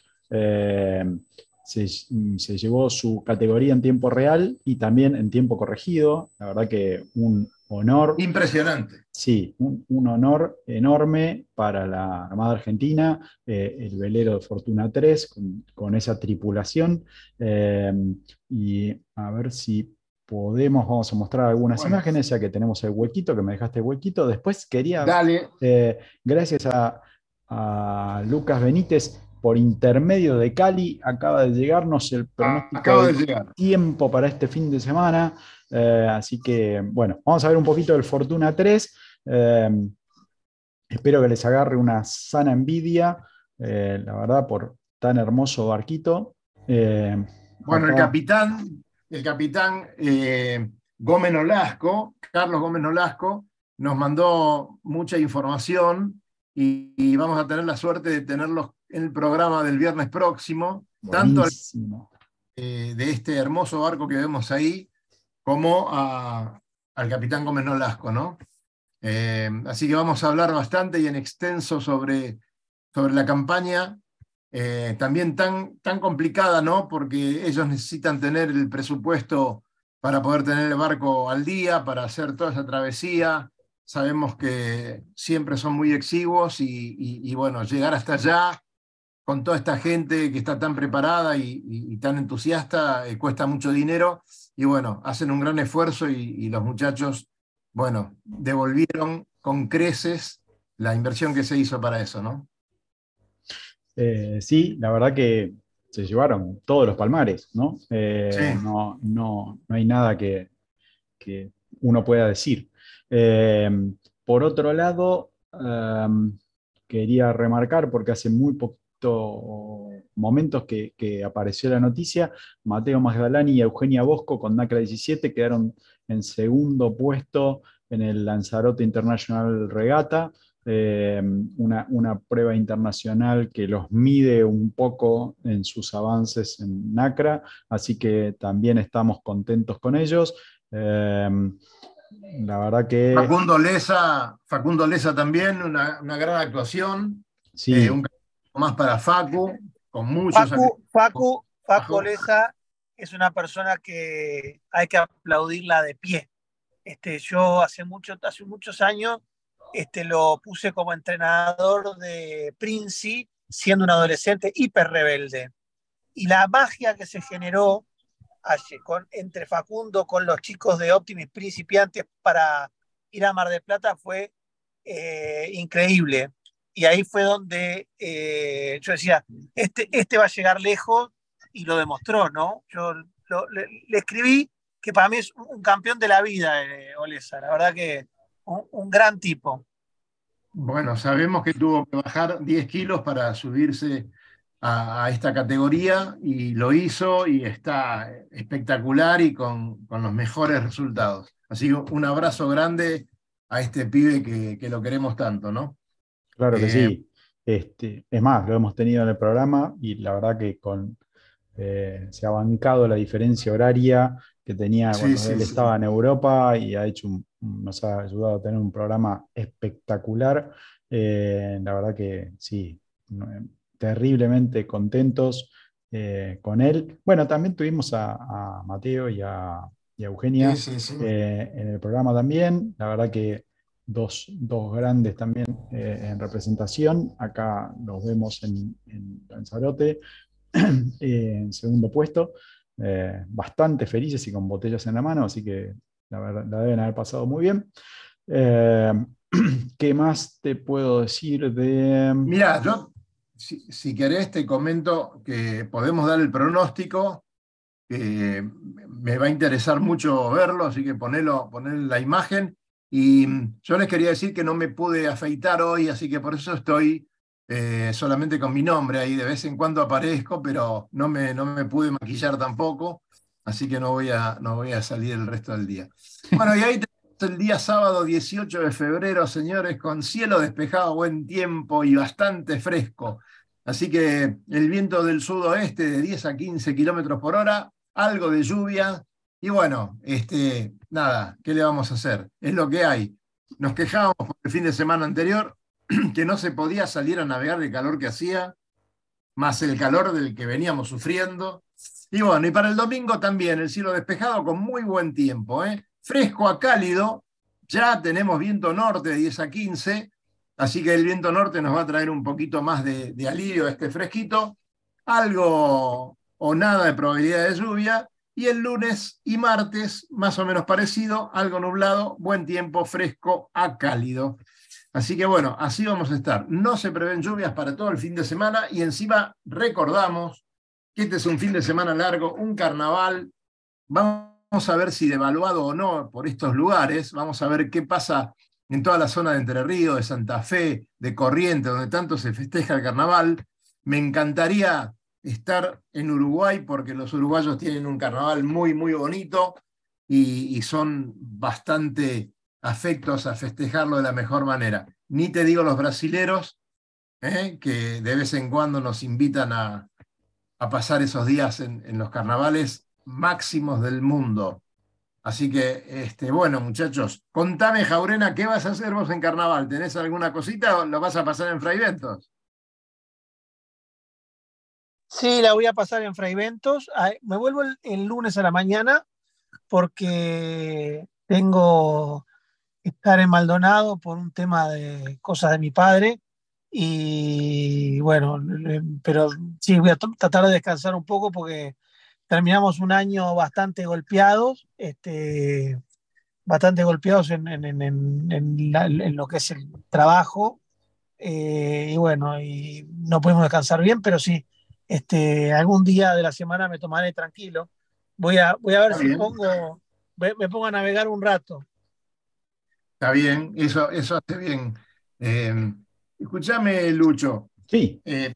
Se, se, llevó su categoría en tiempo real y también en tiempo corregido. La verdad que un, honor. Impresionante. Sí, un, honor enorme para la Armada Argentina, eh, el velero de Fortuna 3, con, esa tripulación. Eh, y a ver si podemos, vamos a mostrar algunas imágenes, ya que tenemos el huequito, que me dejaste el huequito. Después quería, Dale. Eh, gracias a, a Lucas Benítez, por intermedio de Cali, acaba de llegarnos el ah, pronóstico tiempo para este fin de semana. Eh, así que, bueno, vamos a ver un poquito del Fortuna 3. Eh, espero que les agarre una sana envidia, eh, la verdad, por tan hermoso barquito. bueno, el capitán, el capitán Gómez Nolasco, Carlos Gómez Nolasco, nos mandó mucha información y, vamos a tener la suerte de tenerlos en el programa del viernes próximo, tanto de este hermoso barco que vemos ahí, como al capitán Gómez Nolasco, ¿no? Eh, así que vamos a hablar bastante y en extenso sobre, sobre la campaña, eh, también tan, tan complicada, ¿no? Porque ellos necesitan tener el presupuesto para poder tener el barco al día, para hacer toda esa travesía. Sabemos que siempre son muy exiguos y, bueno, llegar hasta allá con toda esta gente que está tan preparada y, tan entusiasta eh, cuesta mucho dinero y bueno, hacen un gran esfuerzo y, los muchachos, bueno, devolvieron con creces la inversión que se hizo para eso, ¿no? Eh, sí, la verdad que se llevaron todos los palmares, ¿no? Eh, no, no, hay nada que, uno pueda decir. Por otro lado, quería remarcar, porque hace muy momentos que, apareció la noticia, Mateo Magdalani y Eugenia Bosco con NACRA 17 quedaron en segundo puesto en el Lanzarote International Regata, eh, una, prueba internacional que los mide un poco en sus avances en NACRA, así que también estamos contentos con ellos. Eh, la verdad que... Facundo Leza, Facundo Leza también, una, gran actuación. Sí. Eh, más para Facu, con muchos. Facu, Facu, Leza es una persona que hay que aplaudirla de pie. Este, yo hace, mucho, hace muchos años este, lo puse como entrenador de Princi, siendo un adolescente hiper rebelde. Y la magia que se generó con, entre Facundo con los chicos de Optimis principiantes para ir a Mar del Plata fue eh, increíble. Y ahí fue donde eh, yo decía, este, este va a llegar lejos y lo demostró, ¿no? Yo le, escribí que para mí es un campeón de la vida, eh, Olesa, la verdad que un, gran tipo. Bueno, sabemos que tuvo que bajar 10 kilos para subirse a, esta categoría y lo hizo y está espectacular y con, con los mejores resultados. Así que un abrazo grande a este pibe que, que lo queremos tanto, ¿no? Claro que sí. Eh, este, es más, lo hemos tenido en el programa y la verdad que con, eh, se ha bancado la diferencia horaria que tenía cuando él estaba en Europa y ha hecho nos ha ayudado a tener un programa espectacular. Eh, la verdad que sí, terriblemente contentos con él. Bueno, también tuvimos a, Mateo y a, Eugenia en el programa también. La verdad que dos, grandes también eh, en representación. Acá los vemos en, en Lanzarote, (clears throat) eh, en segundo puesto. Eh, bastante felices y con botellas en la mano, así que la, la deben haber pasado muy bien. (clears throat) ¿Qué más te puedo decir de...? Mira, yo, si, querés, te comento que podemos dar el pronóstico, me va a interesar mucho verlo, así que ponelo, la imagen y yo les quería decir que no me pude afeitar hoy, así que por eso estoy eh, solamente con mi nombre ahí. De vez en cuando aparezco, pero no me, no me pude maquillar tampoco, así que no voy, a, no voy a salir el resto del día. (laughs) Bueno, y ahí tenemos el día sábado 18 de febrero, señores, con cielo despejado, buen tiempo y bastante fresco. Así que el viento del sudoeste de 10 a 15 kilómetros por hora, algo de lluvia, y bueno, este, nada, ¿qué le vamos a hacer? Es lo que hay. Nos quejábamos el fin de semana anterior (clears throat) que no se podía salir a navegar el calor que hacía, más el calor del que veníamos sufriendo. Y bueno, y para el domingo también el cielo despejado con muy buen tiempo, ¿eh? fresco a cálido. Ya tenemos viento norte de 10 a 15, así que el viento norte nos va a traer un poquito más de, de alivio este fresquito. Algo o nada de probabilidad de lluvia y el lunes y martes, más o menos parecido, algo nublado, buen tiempo, fresco a cálido. Así que bueno, así vamos a estar. No se prevén lluvias para todo el fin de semana y encima recordamos que este es un fin de semana largo, un carnaval. Vamos a ver si devaluado o no por estos lugares. Vamos a ver qué pasa en toda la zona de Entre Ríos, de Santa Fe, de Corrientes, donde tanto se festeja el carnaval. Me encantaría estar en Uruguay porque los uruguayos tienen un carnaval muy, muy bonito y, son bastante afectos a festejarlo de la mejor manera. Ni te digo los brasileros, ¿eh? que de vez en cuando nos invitan a, pasar esos días en, los carnavales máximos del mundo. Así que, este, bueno, muchachos, contame, Jaurena, ¿qué vas a hacer vos en carnaval? ¿Tenés alguna cosita o lo vas a pasar en Fraiventos? Sí, la voy a pasar en Fraiventos. Me vuelvo el, lunes a la mañana porque tengo que estar en Maldonado por un tema de cosas de mi padre. Y bueno, pero sí, voy a tratar de descansar un poco porque terminamos un año bastante golpeados, este, bastante golpeados en, lo que es el trabajo. Eh, y bueno, y no pudimos descansar bien, pero sí, este, algún día de la semana me tomaré tranquilo. Voy a, voy a ver si pongo, me pongo a navegar un rato. Está bien, eso, eso hace bien. Eh, escúchame, Lucho. Sí. Eh,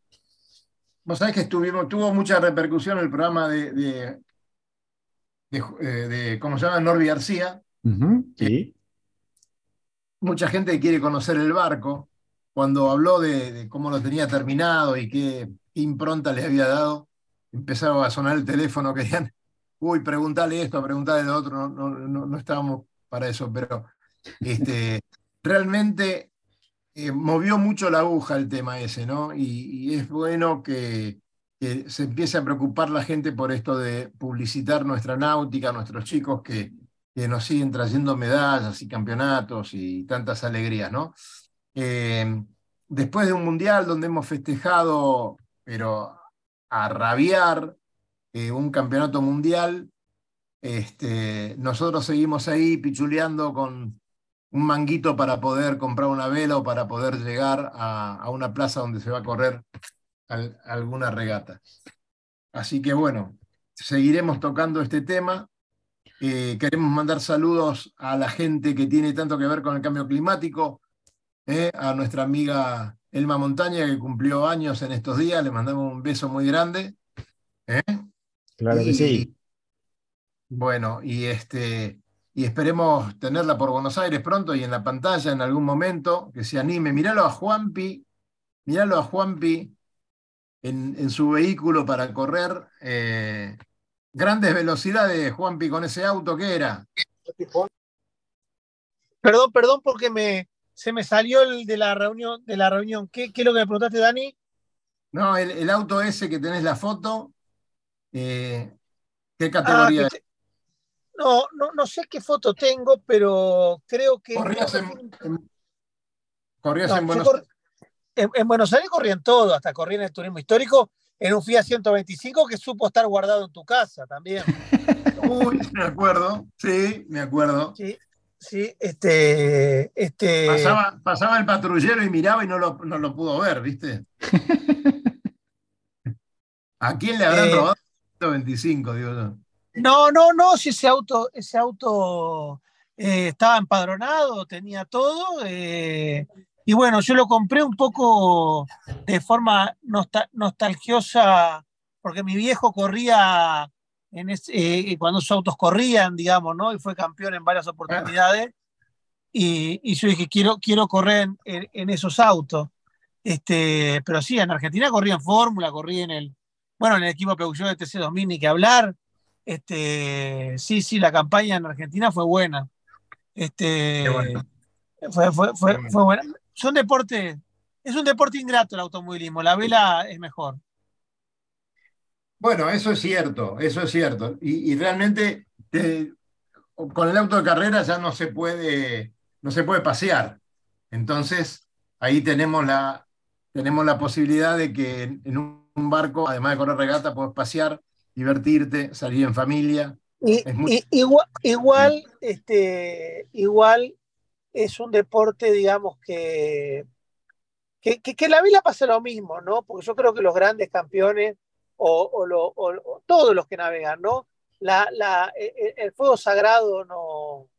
vos sabés que estuvimos, tuvo mucha repercusión el programa de, de, eh, ¿cómo se llama? Norby García. sí. Mucha gente quiere conocer el barco. Cuando habló de, de cómo lo tenía terminado y qué, impronta les había dado. Empezaba a sonar el teléfono, (laughs) querían, uy, preguntarle esto, preguntarle lo otro, no, no, no, estábamos para eso, pero este, (laughs) realmente eh, movió mucho la aguja el tema ese, ¿no? Y, es bueno que, se empiece a preocupar la gente por esto de publicitar nuestra náutica, nuestros chicos que, que nos siguen trayendo medallas y campeonatos y tantas alegrías, ¿no? Eh, después de un mundial donde hemos festejado pero a rabiar eh, un campeonato mundial, este, nosotros seguimos ahí pichuleando con, un manguito para poder comprar una vela o para poder llegar a, una plaza donde se va a correr al- alguna regata. Así que bueno, seguiremos tocando este tema. Eh, queremos mandar saludos a la gente que tiene tanto que ver con el cambio climático, eh, a nuestra amiga Elma Montaña, que cumplió años en estos días, le mandamos un beso muy grande. eh. Claro que sí. Bueno, y este, y esperemos tenerla por Buenos Aires pronto y en la pantalla en algún momento, que se anime. Míralo a Juanpi, míralo a Juanpi en, en su vehículo para correr eh, grandes velocidades, Juanpi, con ese auto que era. Perdón, perdón, porque me, se me salió el de la reunión, de la reunión. ¿Qué, qué es lo que me preguntaste, Dani? No, el, el auto ese que tenés la foto, eh, ¿qué Ah, categoría que te- No, no, no sé qué foto tengo, pero creo que. Corrías en, en- corrías No, en Buenos en, en Buenos Aires corrían todo, hasta corrían el turismo histórico en un Fiat 125 que supo estar guardado en tu casa también. (laughs) Uy, me acuerdo, sí, me acuerdo. Sí, sí, este. este Pasaba, pasaba el patrullero y miraba y no lo, no lo pudo ver, ¿viste? (laughs) ¿A quién le habrán Eh, robado 125, digo yo? No, no, no, si ese auto, ese auto eh, estaba empadronado, tenía todo. eh, y bueno, yo lo compré un poco de forma nostal- nostalgiosa, porque mi viejo corría en eh, cuando esos autos corrían, digamos, ¿no? Y fue campeón en varias oportunidades. Y, y yo dije, quiero, quiero correr en, en- en esos autos. Este, pero sí, en Argentina corría en Fórmula, corría en el, bueno, en el equipo Peugeot de TC2000, ni que hablar. Este, sí, sí, la campaña en Argentina fue buena. Este, bueno. fue, fue, fue, fue buena. Son deportes, es un deporte ingrato el automovilismo, la vela es mejor. Bueno, eso es cierto, eso es cierto. Y, y realmente te- con el auto de carrera ya no se puede, no se puede pasear. Entonces, ahí tenemos la, tenemos la posibilidad de que en, un barco, además de correr regata, puedes pasear, divertirte, salir en familia. Y, Es muy- y- igual, igual, este, igual es un deporte, digamos, que, que, que, que en la vela pasa lo mismo, ¿no? Porque yo creo que los grandes campeones o, todos los que navegan, ¿no? La, la, el, fuego sagrado no,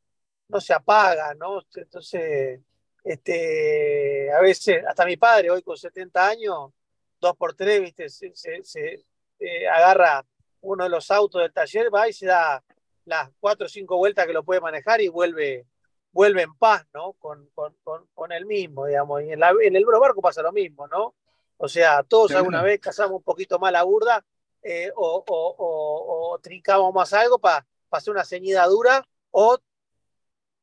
no se apaga, ¿no? Entonces, este, a veces, hasta mi padre, hoy con 70 años, dos por tres, ¿viste? Se, eh, agarra uno de los autos del taller, va y se da las cuatro o cinco vueltas que lo puede manejar y vuelve, vuelve en paz, ¿no? Con, con, con, con él mismo, digamos. Y en, en el barco pasa lo mismo, ¿no? O sea, todos alguna vez cazamos un poquito más la burda eh, o, o, o, o trincamos más algo para hacer una ceñida dura o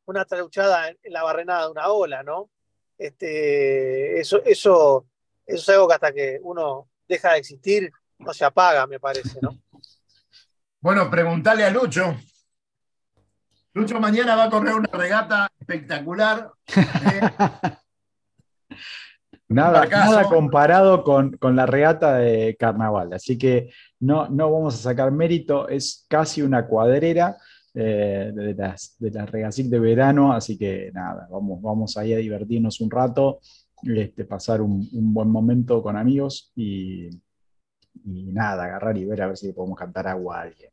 una traluchada en, en la barrenada de una ola, ¿no? Este, eso, eso, eso es algo que hasta que uno deja de existir no se apaga, me parece, ¿no? (laughs) Bueno, preguntale a Lucho. Lucho mañana va a correr una regata espectacular. (laughs) eh, Nada, nada comparado con, con la regata de carnaval, así que no, no vamos a sacar mérito, es casi una cuadrera eh, de las, de las de verano, así que nada, vamos, vamos ahí a divertirnos un rato, este, pasar un, un buen momento con amigos y, y nada, agarrar y ver a ver si le podemos cantar agua a alguien.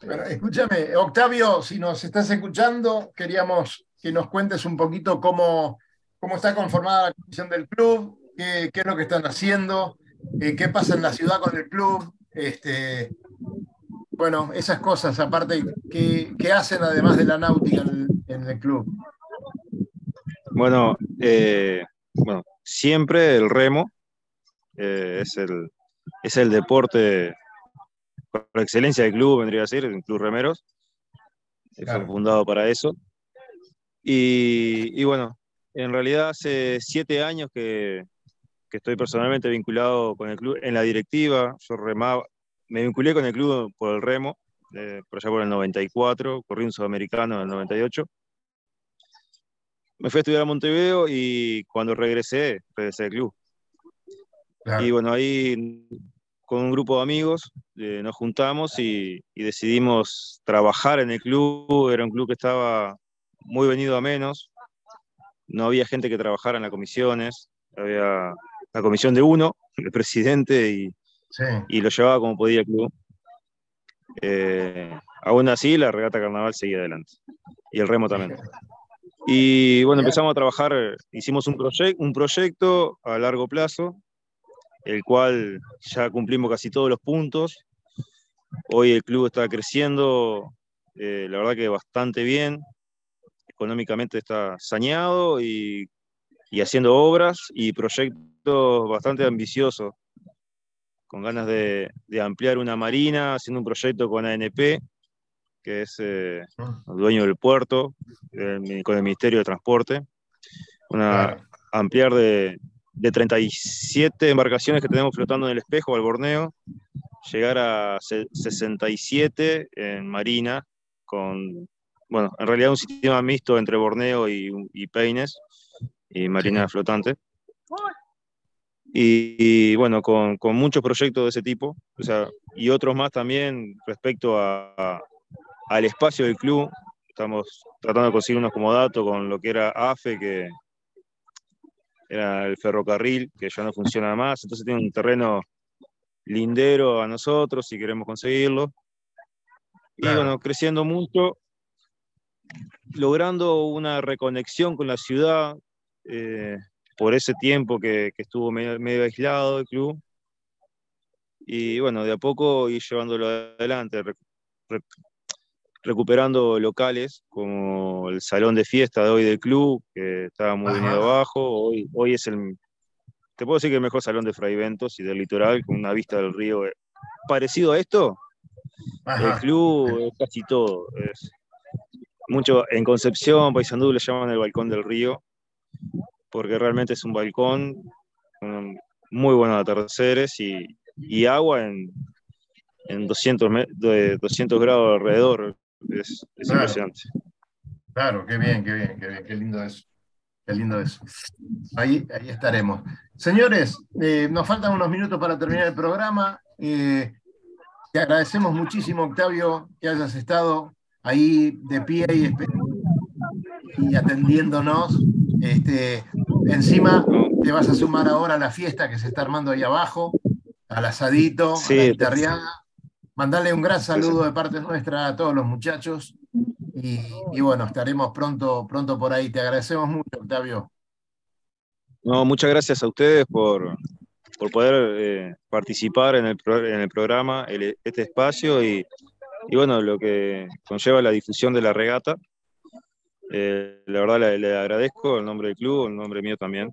Pero- Bueno, escúchame, Octavio, si nos estás escuchando, queríamos que nos cuentes un poquito cómo, cómo está conformada la comisión del club, qué, qué es lo que están haciendo, eh, qué pasa en la ciudad con el club, este, bueno, esas cosas, aparte, qué, qué hacen además de la náutica en, en el club. Bueno, eh, bueno, siempre el remo eh, es, el, es el deporte por excelencia del club, vendría a ser, el Club Remeros. Claro. Fue fundado para eso. Y, y bueno, en realidad hace siete años que, que estoy personalmente vinculado con el club en la directiva. Yo remaba, me vinculé con el club por el remo, eh, por allá por el 94, corrí un sudamericano en el 98 me fui a estudiar a Montevideo y cuando regresé, regresé al club. Y bueno, ahí con un grupo de amigos eh, nos juntamos y, y decidimos trabajar en el club. Era un club que estaba muy venido a menos. No había gente que trabajara en las comisiones. Había la comisión de uno, (laughs) el presidente, y, Sí. y lo llevaba como podía el club. Eh, aún así, la regata carnaval seguía adelante. Y el remo también. Y bueno, empezamos a trabajar, hicimos un, proyec- un proyecto a largo plazo, el cual ya cumplimos casi todos los puntos. Hoy el club está creciendo, eh, la verdad que bastante bien. Económicamente está saneado y, y haciendo obras y proyectos bastante ambiciosos, con ganas de, de ampliar una marina, haciendo un proyecto con ANP, que es eh, el dueño del puerto, el- con el Ministerio de Transporte. Una, ampliar de, de 37 embarcaciones que tenemos flotando en el espejo al Borneo, llegar a se- 67 en Marina, con, bueno, en realidad un sistema mixto entre Borneo y, y Peines, y Marina flotante. Y, y, bueno, con, con muchos proyectos de ese tipo, o sea, y otros más también respecto a- a- al espacio del club. Estamos tratando de conseguir unos como dato con lo que era AFE, que era el ferrocarril, que ya no funciona más, entonces tiene un terreno lindero a nosotros si queremos conseguirlo. Y Claro. bueno, creciendo mucho, logrando una reconexión con la ciudad eh, por ese tiempo que, que estuvo medio, medio aislado el club. Y bueno, de a poco ir llevándolo adelante, rec- rec- recuperando locales como el salón de fiesta de hoy del club, que estaba muy venido abajo. Hoy, hoy es el, te puedo decir que el mejor salón de Fraiventos y del litoral, con una vista del río. eh, Parecido a esto, el club es casi todo. Es mucho en Concepción, Paysandú le llaman el balcón del río, porque realmente es un balcón con muy buenos atardeceres y, y agua en, en 200, me- de 200 grados alrededor. Es, es Claro. impresionante. Claro, qué bien, qué bien, qué bien, qué lindo eso. Qué lindo eso. Ahí, ahí estaremos. Señores, eh, nos faltan unos minutos para terminar el programa. Eh, te agradecemos muchísimo, Octavio, que hayas estado ahí de pie y, y atendiéndonos. Este, encima te vas a sumar ahora a la fiesta que se está armando ahí abajo, al asadito, a la guitarreada. Mandale un gran saludo de parte nuestra a todos los muchachos. Y, y bueno, estaremos pronto, pronto por ahí. Te agradecemos mucho, Octavio. No, muchas gracias a ustedes por, por poder eh, participar en el, en el programa, el- este espacio y, y bueno, lo que conlleva la difusión de la regata. Eh, la verdad le, agradezco el nombre del club, el nombre mío también.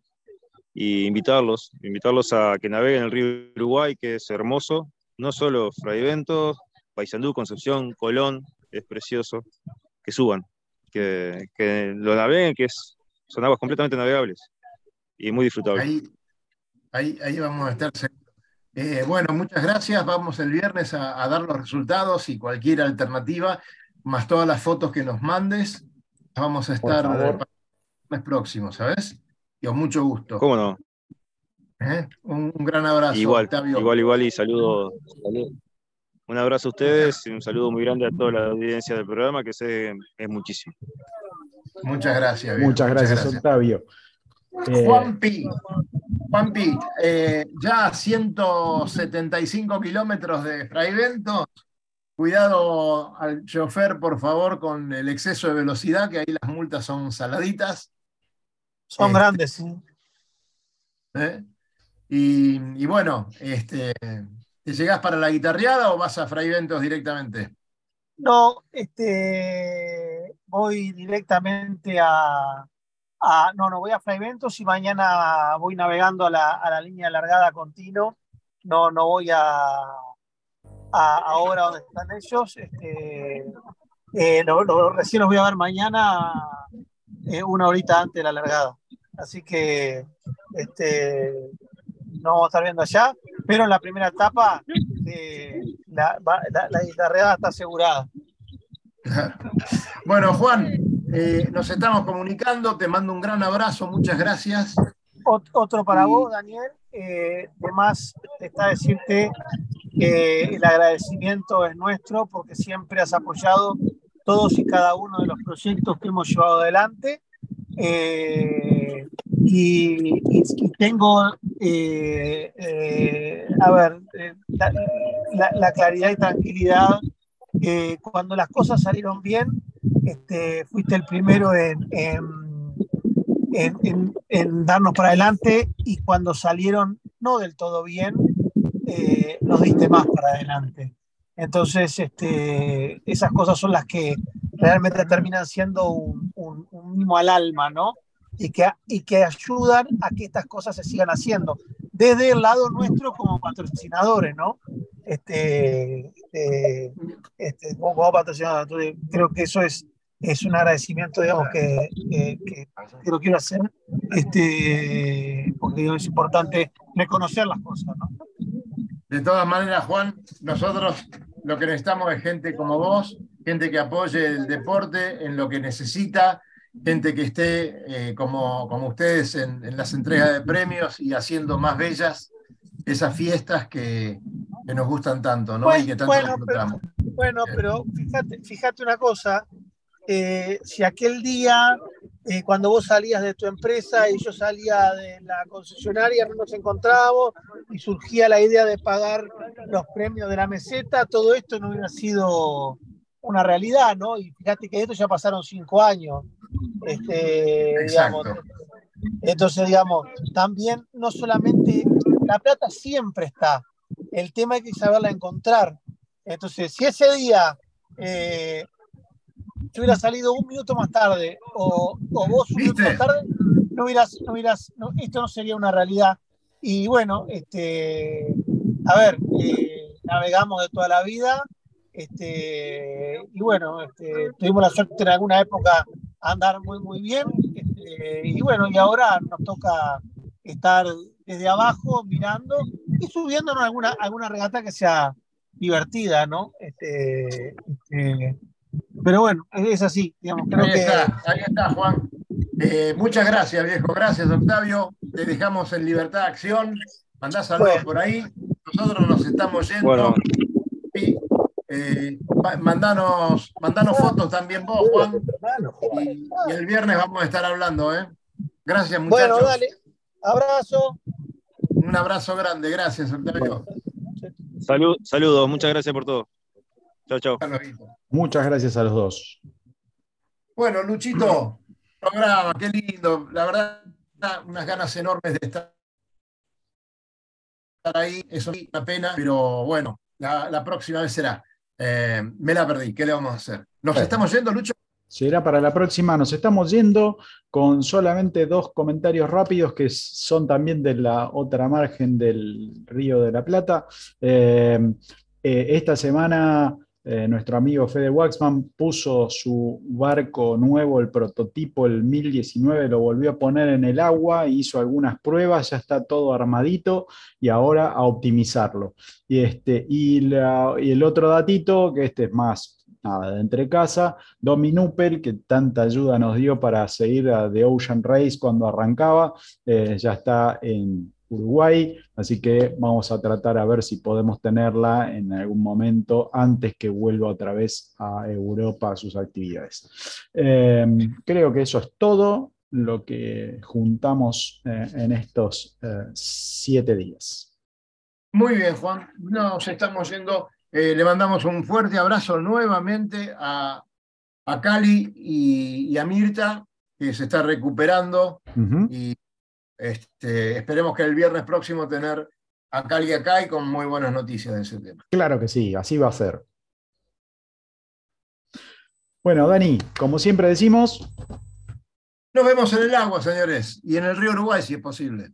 Y invitarlos, invitarlos a que naveguen el río Uruguay, que es hermoso, no solo Fraiventos, Paysandú, Concepción, Colón, es precioso, que suban, que, que lo naveguen, que es, son aguas completamente navegables y muy disfrutables. Ahí, ahí, ahí vamos a estar. Eh, bueno, muchas gracias. Vamos el viernes a, a dar los resultados y cualquier alternativa, más todas las fotos que nos mandes. Vamos a estar el mes próximo, ¿sabes? Y con mucho gusto. ¿Cómo no? ¿eh? Un, un gran abrazo, Igual, Octavio. igual, igual y saludo, saludo. Un abrazo a ustedes y un saludo muy grande a toda la audiencia del programa, que sé es muchísimo. Muchas gracias. viejo, Muchas gracias, Octavio. Eh, Juanpi, Juanpi, eh, ya a 175 kilómetros de Fraiventos. Cuidado al chofer, por favor, con el exceso de velocidad, que ahí las multas son saladitas. Son Este, grandes, sí. ¿eh? Y, y bueno, este, ¿te llegás para la guitarreada o vas a Fraiventos directamente? No, este, voy directamente a, a- no, no, voy a Fraiventos y mañana voy navegando a la, a la línea largada continua. No, no voy a, a ahora donde están ellos. Este, eh, recién los voy a ver mañana, eh, una horita antes de la largada. Así que este, no vamos a estar viendo allá, pero en la primera etapa eh, la, la, la está asegurada. (laughs) Bueno, Juan, eh, nos estamos comunicando, te mando un gran abrazo, muchas gracias. Ot- Otro para vos, Daniel. Eh, además, está decirte que el agradecimiento es nuestro porque siempre has apoyado todos y cada uno de los proyectos que hemos llevado adelante. Eh, y, y, tengo, eh, eh, a ver, la, la, la, claridad y tranquilidad. cuando las cosas salieron bien, este, fuiste el primero en, en, en, en, darnos para adelante y cuando salieron no del todo bien, nos diste más para adelante. Entonces, este, esas cosas son las que realmente terminan siendo un, un, un mimo al alma, ¿no? Y que, y que ayudan a que estas cosas se sigan haciendo. Desde el lado nuestro como patrocinadores, ¿no? Este, este, este como patrocinadores. Entonces, creo que eso es, es un agradecimiento, digamos, que, que, que, lo quiero hacer, este, porque es importante reconocer las cosas, ¿no? De todas maneras, Juan, nosotros lo que necesitamos es gente como vos, gente que apoye el deporte en lo que necesita, gente que esté eh, como, como ustedes en, en, las entregas de premios y haciendo más bellas esas fiestas que, que nos gustan tanto, ¿no? Y que tanto bueno. Pero, bueno, pero fíjate, fíjate una cosa, eh, si aquel día, eh, cuando vos salías de tu empresa y yo salía de la concesionaria, no nos encontrábamos y surgía la idea de pagar los premios de la meseta, todo esto no hubiera sido una realidad, ¿no? Y fíjate que esto ya pasaron cinco años. Este, digamos, entonces, digamos, también no solamente la plata siempre está, el tema hay que saberla encontrar. Entonces, si ese día eh, yo hubiera salido un minuto más tarde o, o vos un minuto más tarde, no hubieras, no hubieras, no, esto no sería una realidad. Y bueno, este, a ver, eh, navegamos de toda la vida, este, y bueno, este, tuvimos la suerte en alguna época andar muy, muy bien, este, y bueno, y ahora nos toca estar desde abajo mirando y subiéndonos alguna, alguna regata que sea divertida, ¿no? Este, este, pero bueno, es así, digamos. Creo ahí, que... está, ahí está, Juan. Eh, muchas gracias, viejo. Gracias, Octavio. Te dejamos en libertad de acción. Mandá saludos Bueno. por ahí. Nosotros nos estamos yendo. Bueno. Y, eh, mandanos, mandanos fotos también vos, Juan. Y, y el viernes vamos a estar hablando, ¿eh? Gracias, muchachos. Bueno, dale. Abrazo. Un abrazo grande. Gracias, Octavio. Salud, saludos, muchas gracias por todo. Chao, chao. Muchas gracias a los dos. Bueno, Luchito, programa, qué lindo. La verdad, unas ganas enormes de estar ahí. Eso es una pena, pero bueno, la, la próxima vez será. Eh, me la perdí, ¿qué le vamos a hacer? ¿Nos estamos yendo, Lucho? Será para la próxima. Nos estamos yendo con solamente dos comentarios rápidos que son también de la otra margen del Río de la Plata. Eh, eh, esta semana eh, nuestro amigo Fede Waxman puso su barco nuevo, el prototipo, el 1019, lo volvió a poner en el agua, hizo algunas pruebas, ya está todo armadito y ahora a optimizarlo. Y, este, y, el otro datito, que este es más nada, de entre casa, Domi Nuppel, que tanta ayuda nos dio para seguir a The Ocean Race cuando arrancaba, eh, ya está en Uruguay, así que vamos a tratar a ver si podemos tenerla en algún momento antes que vuelva otra vez a Europa a sus actividades. Eh, creo que eso es todo lo que juntamos eh, en estos eh, siete días. Muy bien, Juan. Nos estamos yendo. Eh, le mandamos un fuerte abrazo nuevamente a, a Cali y, y a Mirta, que se está recuperando. Y este, esperemos que el viernes próximo tener a Cali acá y con muy buenas noticias de ese tema. Claro que sí, así va a ser. Bueno, Dani, como siempre decimos, Nos vemos en el agua, señores, y en el río Uruguay, si es posible.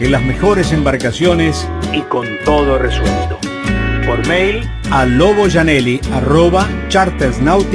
en las mejores embarcaciones Y con todo resuelto. por mail a loboyanelli.chartersnautic.com